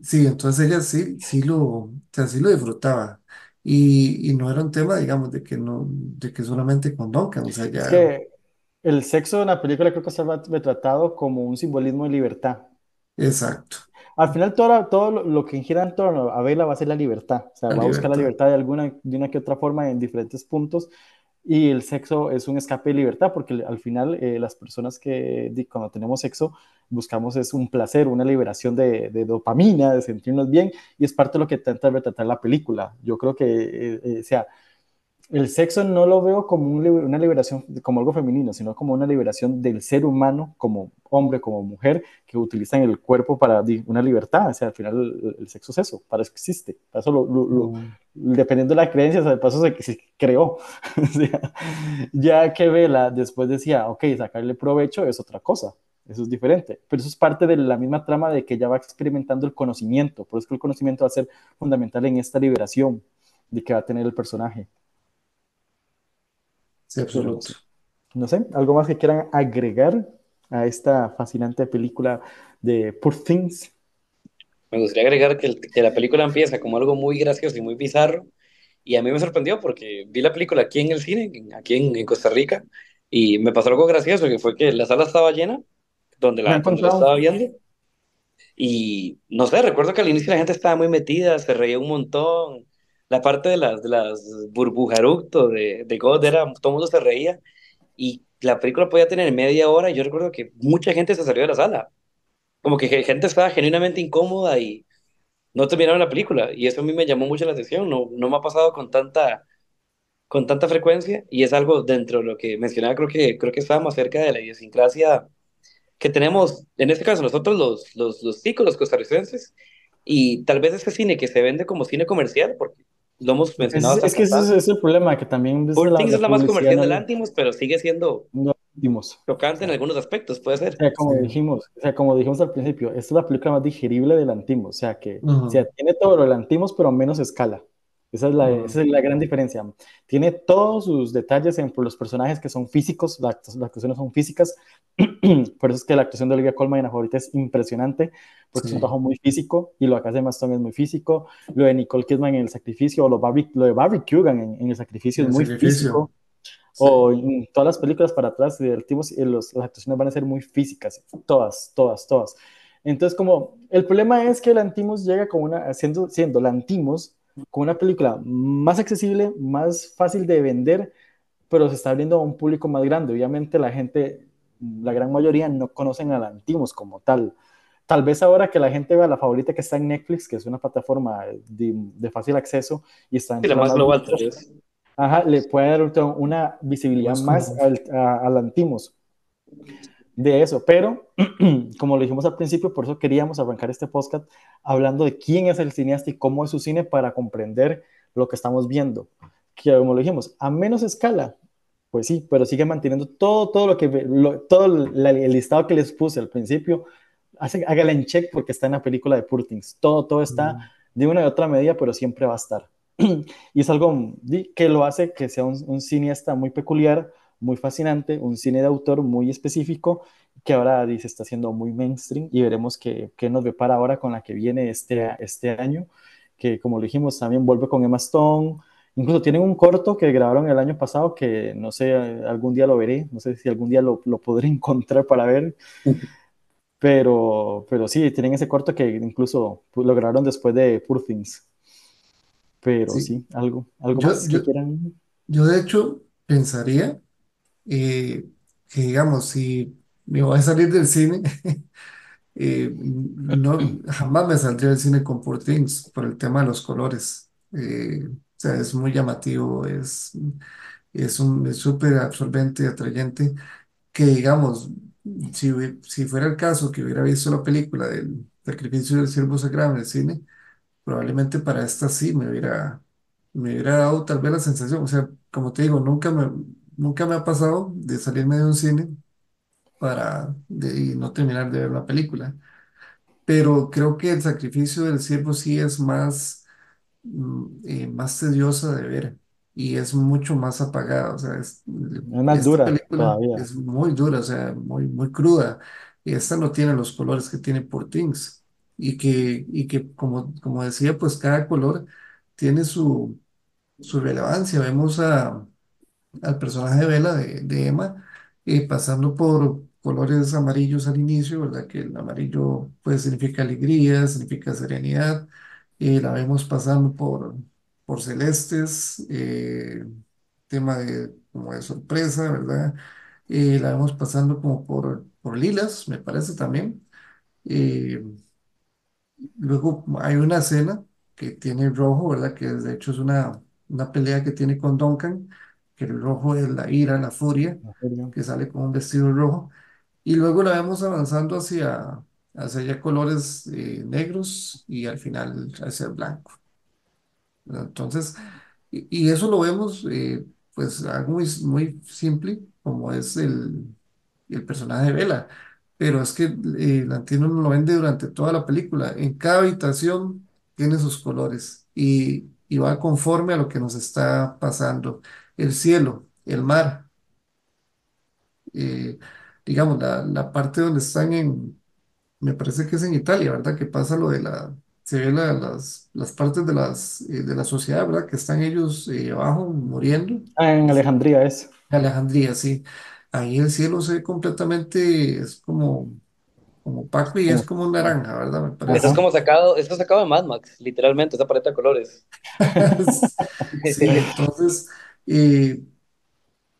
C: sí, entonces ella sí, sí lo, o sea, sí lo disfrutaba. Y, y no era un tema, digamos, de que no, de que solamente con Duncan, o sea,
A: Es
C: ya,
A: que el sexo en la película creo que está retratado como un simbolismo de libertad.
C: exacto,
A: Al final, todo, todo lo, que gira en torno a Bella va a ser la libertad. O sea,
C: la
A: va a buscar la
C: libertad,
A: libertad de alguna, de una que otra forma en diferentes puntos. Y el sexo es un escape de libertad, porque al final eh, las personas que cuando tenemos sexo buscamos es un placer, una liberación de, de dopamina, de sentirnos bien, y es parte de lo que intenta retratar la película. Yo creo que, eh, eh, o sea, el sexo no lo veo como un una liberación, como algo femenino, sino como una liberación del ser humano, como hombre, como mujer, que utilizan el cuerpo para una libertad. O sea, al final el, el sexo es eso, para eso existe. Para eso, lo, lo, lo,
C: mm,
A: dependiendo de la creencia, para eso se, se creó. [laughs] o sea, ya que Vela después decía, ok, sacarle provecho es otra cosa. Eso es diferente, pero eso es parte de la misma trama de que ya va experimentando el conocimiento, por eso que el conocimiento va a ser fundamental en esta liberación de que va a tener el personaje.
C: Sí, absoluto.
A: no sé, algo más que quieran agregar a esta fascinante película de Poor Things.
B: Me gustaría agregar que, el- que la película empieza como algo muy gracioso y muy bizarro. Y a mí me sorprendió porque vi la película aquí en el cine, aquí en, en Costa Rica, y me pasó algo gracioso, que fue que la sala estaba llena, donde la, donde la estaba viendo. Y no sé, recuerdo que al inicio la gente estaba muy metida, se reía un montón. La parte de las, de las burbujaructo de, de God era, todo el mundo se reía. Y la película podía tener media hora y yo recuerdo que mucha gente se salió de la sala. Como que ge- gente estaba genuinamente incómoda y no terminaron la película. Y eso a mí me llamó mucho la atención. No, no me ha pasado con tanta, con tanta frecuencia y es algo dentro de lo que mencionaba, creo que, creo que estaba más cerca de la idiosincrasia que tenemos, en este caso nosotros los, los, los los costarricenses, y tal vez ese cine que se vende como cine comercial, porque lo hemos mencionado
A: Es, es que ese es, el problema, que también es
B: Poor
A: la,
B: Things es la más comercial del Antimos, pero sigue siendo
A: no
B: chocante en algunos aspectos, puede ser.
A: o sea,
C: Sí.
A: como dijimos, o sea, como dijimos al principio, esta es la película más digerible del Antimos, o sea, que o sea, tiene todo lo del Antimos, pero a menos escala. Esa es la,
C: ujú,
A: esa es la gran diferencia. Tiene todos sus detalles en los personajes que son físicos, las, las actuaciones son físicas, [clears throat] por eso es que la actuación de Olivia Colman en la favorita es impresionante, porque es un
C: sí,
A: trabajo muy físico, y lo que hace Maston es muy físico, lo de Nicole Kidman en el sacrificio, o lo, lo de Barbie Kugan en, en el sacrificio es
C: el
A: muy
C: sacrificio,
A: físico,
C: sí,
A: o en todas las películas para atrás, divertimos, y los, las actuaciones van a ser muy físicas, todas, todas, todas. Entonces, como el problema es que el Antimos llega con una, siendo, siendo la Antimos, con una película más accesible, más fácil de vender, pero se está abriendo a un público más grande. Obviamente la gente, la gran mayoría no conocen a la Antimos como tal. Tal vez ahora que la gente vea la favorita que está en Netflix, que es una plataforma de, de fácil acceso y está
B: Sí, la más
A: más
B: global tal
A: vistas,
B: vez.
A: Ajá, le puede dar una visibilidad
C: más
A: al, a, al Antimos de eso, pero [clears throat] como lo dijimos al principio, por eso queríamos arrancar este podcast hablando de quién es el cineasta y cómo es su cine para comprender lo que estamos viendo. Que como lo dijimos, a menos escala, pues sí, pero sigue manteniendo todo, todo lo que, lo, todo la, el listado que les puse al principio, hace, hágala en check porque está en la película de Purtings. Todo, todo está
C: Ujú,
A: de una y otra medida, pero siempre va a estar. [clears throat] y es algo que lo hace que sea un, un cineasta muy peculiar, muy fascinante, un cine de autor muy específico, que ahora se está haciendo muy mainstream y veremos qué, qué nos depara ahora con la que viene este, este año, que como lo dijimos también vuelve con Emma Stone, incluso tienen un corto que grabaron el año pasado que no sé, algún día lo veré, no sé si algún día lo, lo podré [laughs] encontrar para ver, pero, pero sí, tienen ese corto que incluso lo grabaron después de Poor Things, pero
C: sí.
A: sí, algo, algo
C: Yo,
A: más que
C: yo,
A: quieran.
C: yo de hecho pensaría eh, que, digamos, si me voy a salir del cine, [laughs] eh, no, jamás me saldría del cine con Poor Things por el tema de los colores. Eh, o sea, es muy llamativo, es, es un, es súper absorbente atrayente, que digamos, si, si fuera el caso que hubiera visto la película del sacrificio del siervo sagrado en el cine, probablemente para esta sí me hubiera, me hubiera dado tal vez la sensación, o sea, como te digo, nunca me, nunca me ha pasado de salirme de un cine para de- y no terminar de ver una película, pero creo que el sacrificio del siervo sí es más, mm, eh, más tediosa de ver y es mucho más apagada, o sea, es-
A: Es más
C: esta
A: dura
C: película
A: todavía.
C: es muy dura, o sea, muy, muy cruda. y esta no tiene los colores que tiene Poor Things. Y que, y que como, como decía, pues cada color tiene su, su relevancia. Vemos a, al personaje de Bella, de, de Emma, eh, pasando por colores amarillos al inicio, ¿verdad? Que el amarillo pues significa alegría, significa serenidad. Eh, la vemos pasando por, por celestes, eh, tema de, como de sorpresa, ¿verdad? Eh, la vemos pasando como por, por lilas, me parece también. Eh, luego hay una escena que tiene rojo, ¿verdad? Que de hecho es una, una pelea que tiene con Duncan, que el rojo es la ira, la furia, que sale con un vestido rojo. Y luego la vemos avanzando hacia, hacia ya colores eh, negros y al final hacia el blanco. ¿verdad? Entonces, y, y eso lo vemos, eh, pues, algo muy, muy simple, como es el, el personaje de Bella. Pero es que eh, Lantino nos lo vende durante toda la película. En cada habitación tiene sus colores y, y va conforme a lo que nos está pasando. El cielo, el mar, eh, digamos, la, la parte donde están en, me parece que es en Italia, ¿verdad? Que pasa lo de la, se ve la- las, las partes de las, eh, de la sociedad, ¿verdad? Que están ellos eh, abajo muriendo.
A: Ah, en Alejandría es.
C: Alejandría, sí. Ahí el cielo se ve completamente, es como, como opaco y es
A: Como,
C: un naranja, ¿verdad? Me
B: Esto es
C: parece.
A: ajá.
B: como sacado, esto es sacado de Mad Max, literalmente, esa paleta de colores. [laughs] [laughs]
C: Sí, entonces, eh,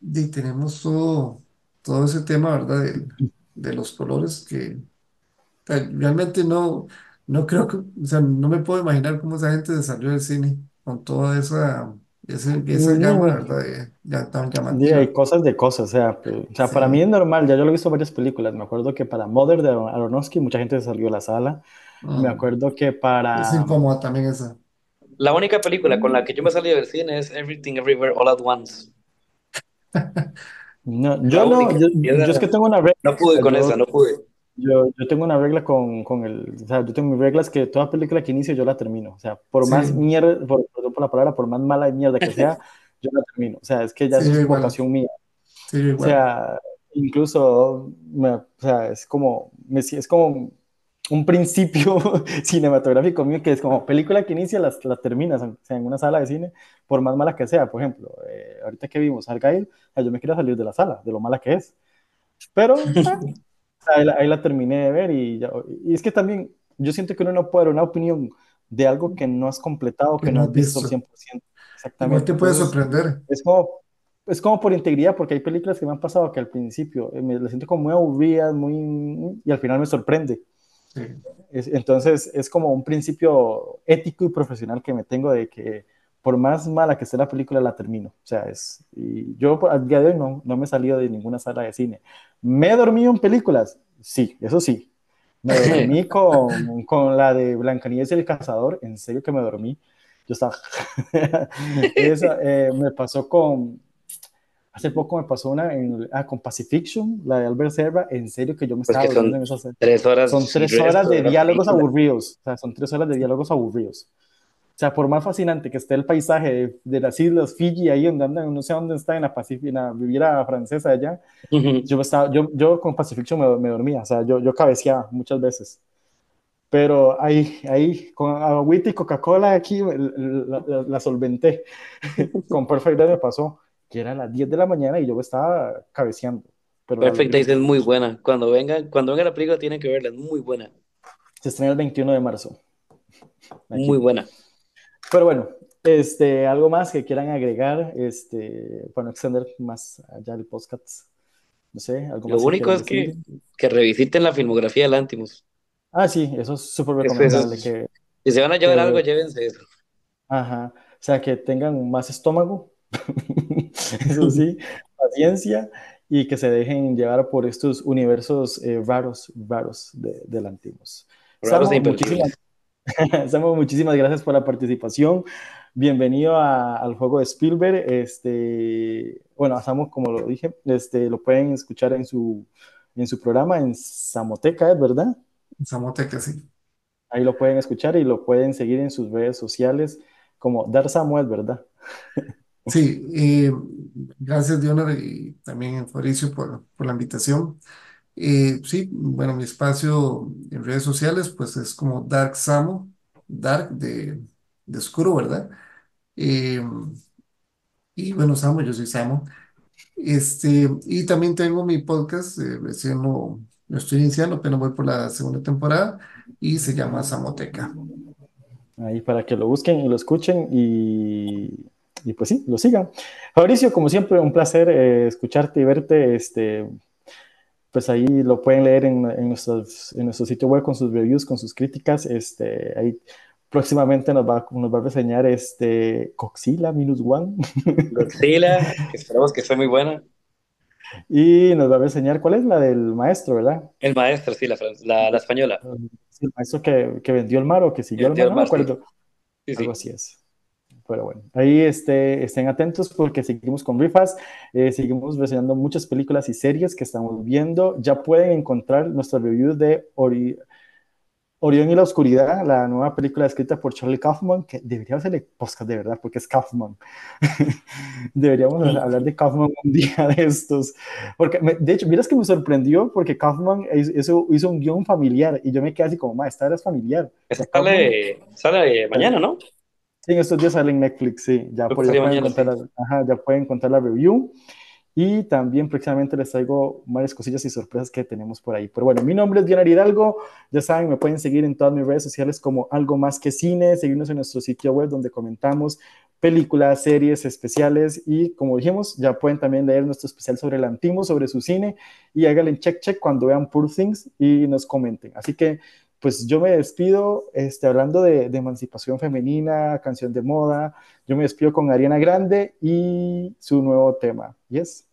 C: y tenemos todo, todo ese tema, ¿verdad? De, de los colores que o sea, realmente no, no creo que, o sea, no me puedo imaginar cómo esa gente se salió del cine con toda esa, ese- esa gama, ¿verdad? De- ya tan
A: hay
C: llamativa.
A: cosas de cosas, o sea, pues, o sea, para mí es normal, ya yo lo he visto en varias películas, me acuerdo que para Mother de Aron- Aronofsky mucha gente se salió de la sala, me
C: mm,
A: acuerdo que
C: es
A: para,
C: incómoda también esa.
B: La única película con la que yo me salí del cine es Everything Everywhere All at Once. [laughs]
A: no, yo no, yo, yo es
B: esa-
A: que tengo una regla,
B: no pude con esa,
A: yo,
B: no pude.
A: yo, yo tengo una regla con, con el, o sea, yo tengo mis reglas que toda película que inicio yo la termino, o sea, por más
C: Sí,
A: mierda, por, perdón por la palabra, por más mala mierda que sea, [laughs] yo la termino, o sea, es que ya
C: sí,
A: es vocación mía.
C: sí,
A: O sea, incluso, me- o sea, es como, me es como un principio [laughs] cinematográfico mío que es como película que inicia, las, las terminas, o sea, en una sala de cine, por más mala que sea. Por ejemplo, eh, ahorita que vimos Argyle, yo me quería salir de la sala, de lo mala que es. Pero ah, [laughs] ahí, la, ahí la terminé de ver y, ya- y es que también yo siento que uno no puede dar una opinión de algo que no has completado,
C: Que
A: que no
C: no has
A: visto al
C: visto.
A: 100%.
C: Igual
A: Exactamente.
C: te puede sorprender.
A: es como, es como por integridad, porque hay películas que me han pasado que al principio eh, me las siento como muy aburridas, muy, y al final me sorprende.
C: Sí,
A: Es- entonces es como un principio ético y profesional que me tengo de que por más mala que esté la película, la termino. O sea, es, y yo al día de hoy no, no me he salido de ninguna sala de cine. ¿Me he dormido en películas? Sí, eso sí. Me [laughs] dormí con, con la de Blancanieves y el Cazador, en serio que me dormí. Yo estaba... [laughs] Esa, eh, me pasó con... Hace poco me pasó una en, ah, con Pacifiction, la de Albert Serra, en serio que yo me
B: Pues
A: estaba
B: son
A: en esa serie.
B: tres horas
A: Son tres horas de diálogos
B: película.
A: aburridos, o sea, son tres horas de diálogos aburridos. O sea, por más fascinante que esté el paisaje de, de las islas Fiji, ahí donde andan, no sé dónde está, en la, Pacific, en la Riviera Francesa allá, yo, me estaba, yo, yo con Pacifiction me, me dormía, o sea, yo, yo cabeceaba muchas veces. Pero ahí, ahí, con agüita y Coca-Cola aquí, la, la, la solventé. [laughs] con Perfect Day me pasó, que era a las 10 de la mañana y yo estaba cabeceando, pero
B: Perfect. Days es muy buena. Cuando venga, cuando venga la película tienen que verla, es muy buena.
A: Se estrena el 21 de marzo.
B: Muy
A: Aquí.
B: buena.
A: Pero bueno, este, algo más que quieran agregar, este, para no extender más allá el podcast. No sé, algo
B: Lo
A: más que
B: único
A: quieran
B: es que, que revisiten la filmografía de Lantimos.
A: Ah, sí, eso es súper recomendable.
B: es-
A: Que,
B: si se van a llevar
A: que,
B: algo, llévense eso.
A: ajá, o sea, que tengan más estómago, [laughs] [laughs] eso sí, paciencia y que se dejen llevar por estos universos eh, raros, raros de, de Lantimos.
B: Raros
A: Samo, muchísimas, [laughs]
B: imperdibles.
A: Samo, muchísimas gracias por la participación. Bienvenido a- al juego de Spielberg. Este, bueno, a Samo, como lo dije, este, lo pueden escuchar en su, en su programa en Samoteca, ¿es verdad?
C: Zamoteca, sí.
A: Ahí lo pueden escuchar y lo pueden seguir en sus redes sociales como Dar Samuel, ¿verdad? [laughs]
C: Sí, eh, gracias, Diona, y también Fabricio por, por la invitación. Eh, sí, bueno, mi espacio en redes sociales pues es como Dark Samo, Dark de, de oscuro, ¿verdad? Eh, y bueno, Samo, yo soy Samo. Este, y también tengo mi podcast, recién lo, lo estoy iniciando, apenas voy por la segunda temporada y se llama Samoteca.
A: Ahí para que lo busquen y lo escuchen y, y pues sí, lo sigan. Fabricio, como siempre, un placer eh, escucharte y verte. Este, pues ahí lo pueden leer en, en, nuestros, en nuestro sitio web con sus reviews, con sus críticas. Este, ahí próximamente nos va, nos va a reseñar este Coxila Minus One. [laughs]
B: Coxila, que esperamos que sea muy buena.
A: Y nos va a reseñar cuál es la del maestro, ¿verdad?
B: El maestro, sí, la, la, la española.
A: Sí, el maestro que, que, vendió el mar o que siguió el mar, no me acuerdo. Sí, sí. Algo así es. Pero bueno, ahí este, estén atentos porque seguimos con rifas, eh, seguimos reseñando muchas películas y series que estamos viendo. Ya pueden encontrar nuestra review de Ori Orión y la Oscuridad, la nueva película escrita por Charlie Kaufman, que debería el podcast de verdad, porque es Kaufman. [laughs] Deberíamos sí. hablar de Kaufman un día de estos. Porque, me, de hecho, miras que me sorprendió porque Kaufman hizo, hizo un guion familiar y yo me quedé así como, ma, esta era familiar.
B: Esta sale, sale mañana, ¿no?
A: Sí, en estos días sale en Netflix, sí. Ya, por, ya, pueden, encontrar la, ajá, ya pueden encontrar la review. Y también próximamente les traigo varias cosillas y sorpresas que tenemos por ahí. Pero bueno, mi nombre es Diana Hidalgo. Ya saben, me pueden seguir en todas mis redes sociales como Algo Más Que Cine, seguirnos en nuestro sitio web donde comentamos películas, series especiales y como dijimos, ya pueden también leer nuestro especial sobre el antimo, sobre su cine y háganle check check cuando vean Poor Things y nos comenten. Así que pues yo me despido este, hablando de, emancipación femenina, canción de moda. Yo me despido con Ariana Grande y su nuevo tema. Yes.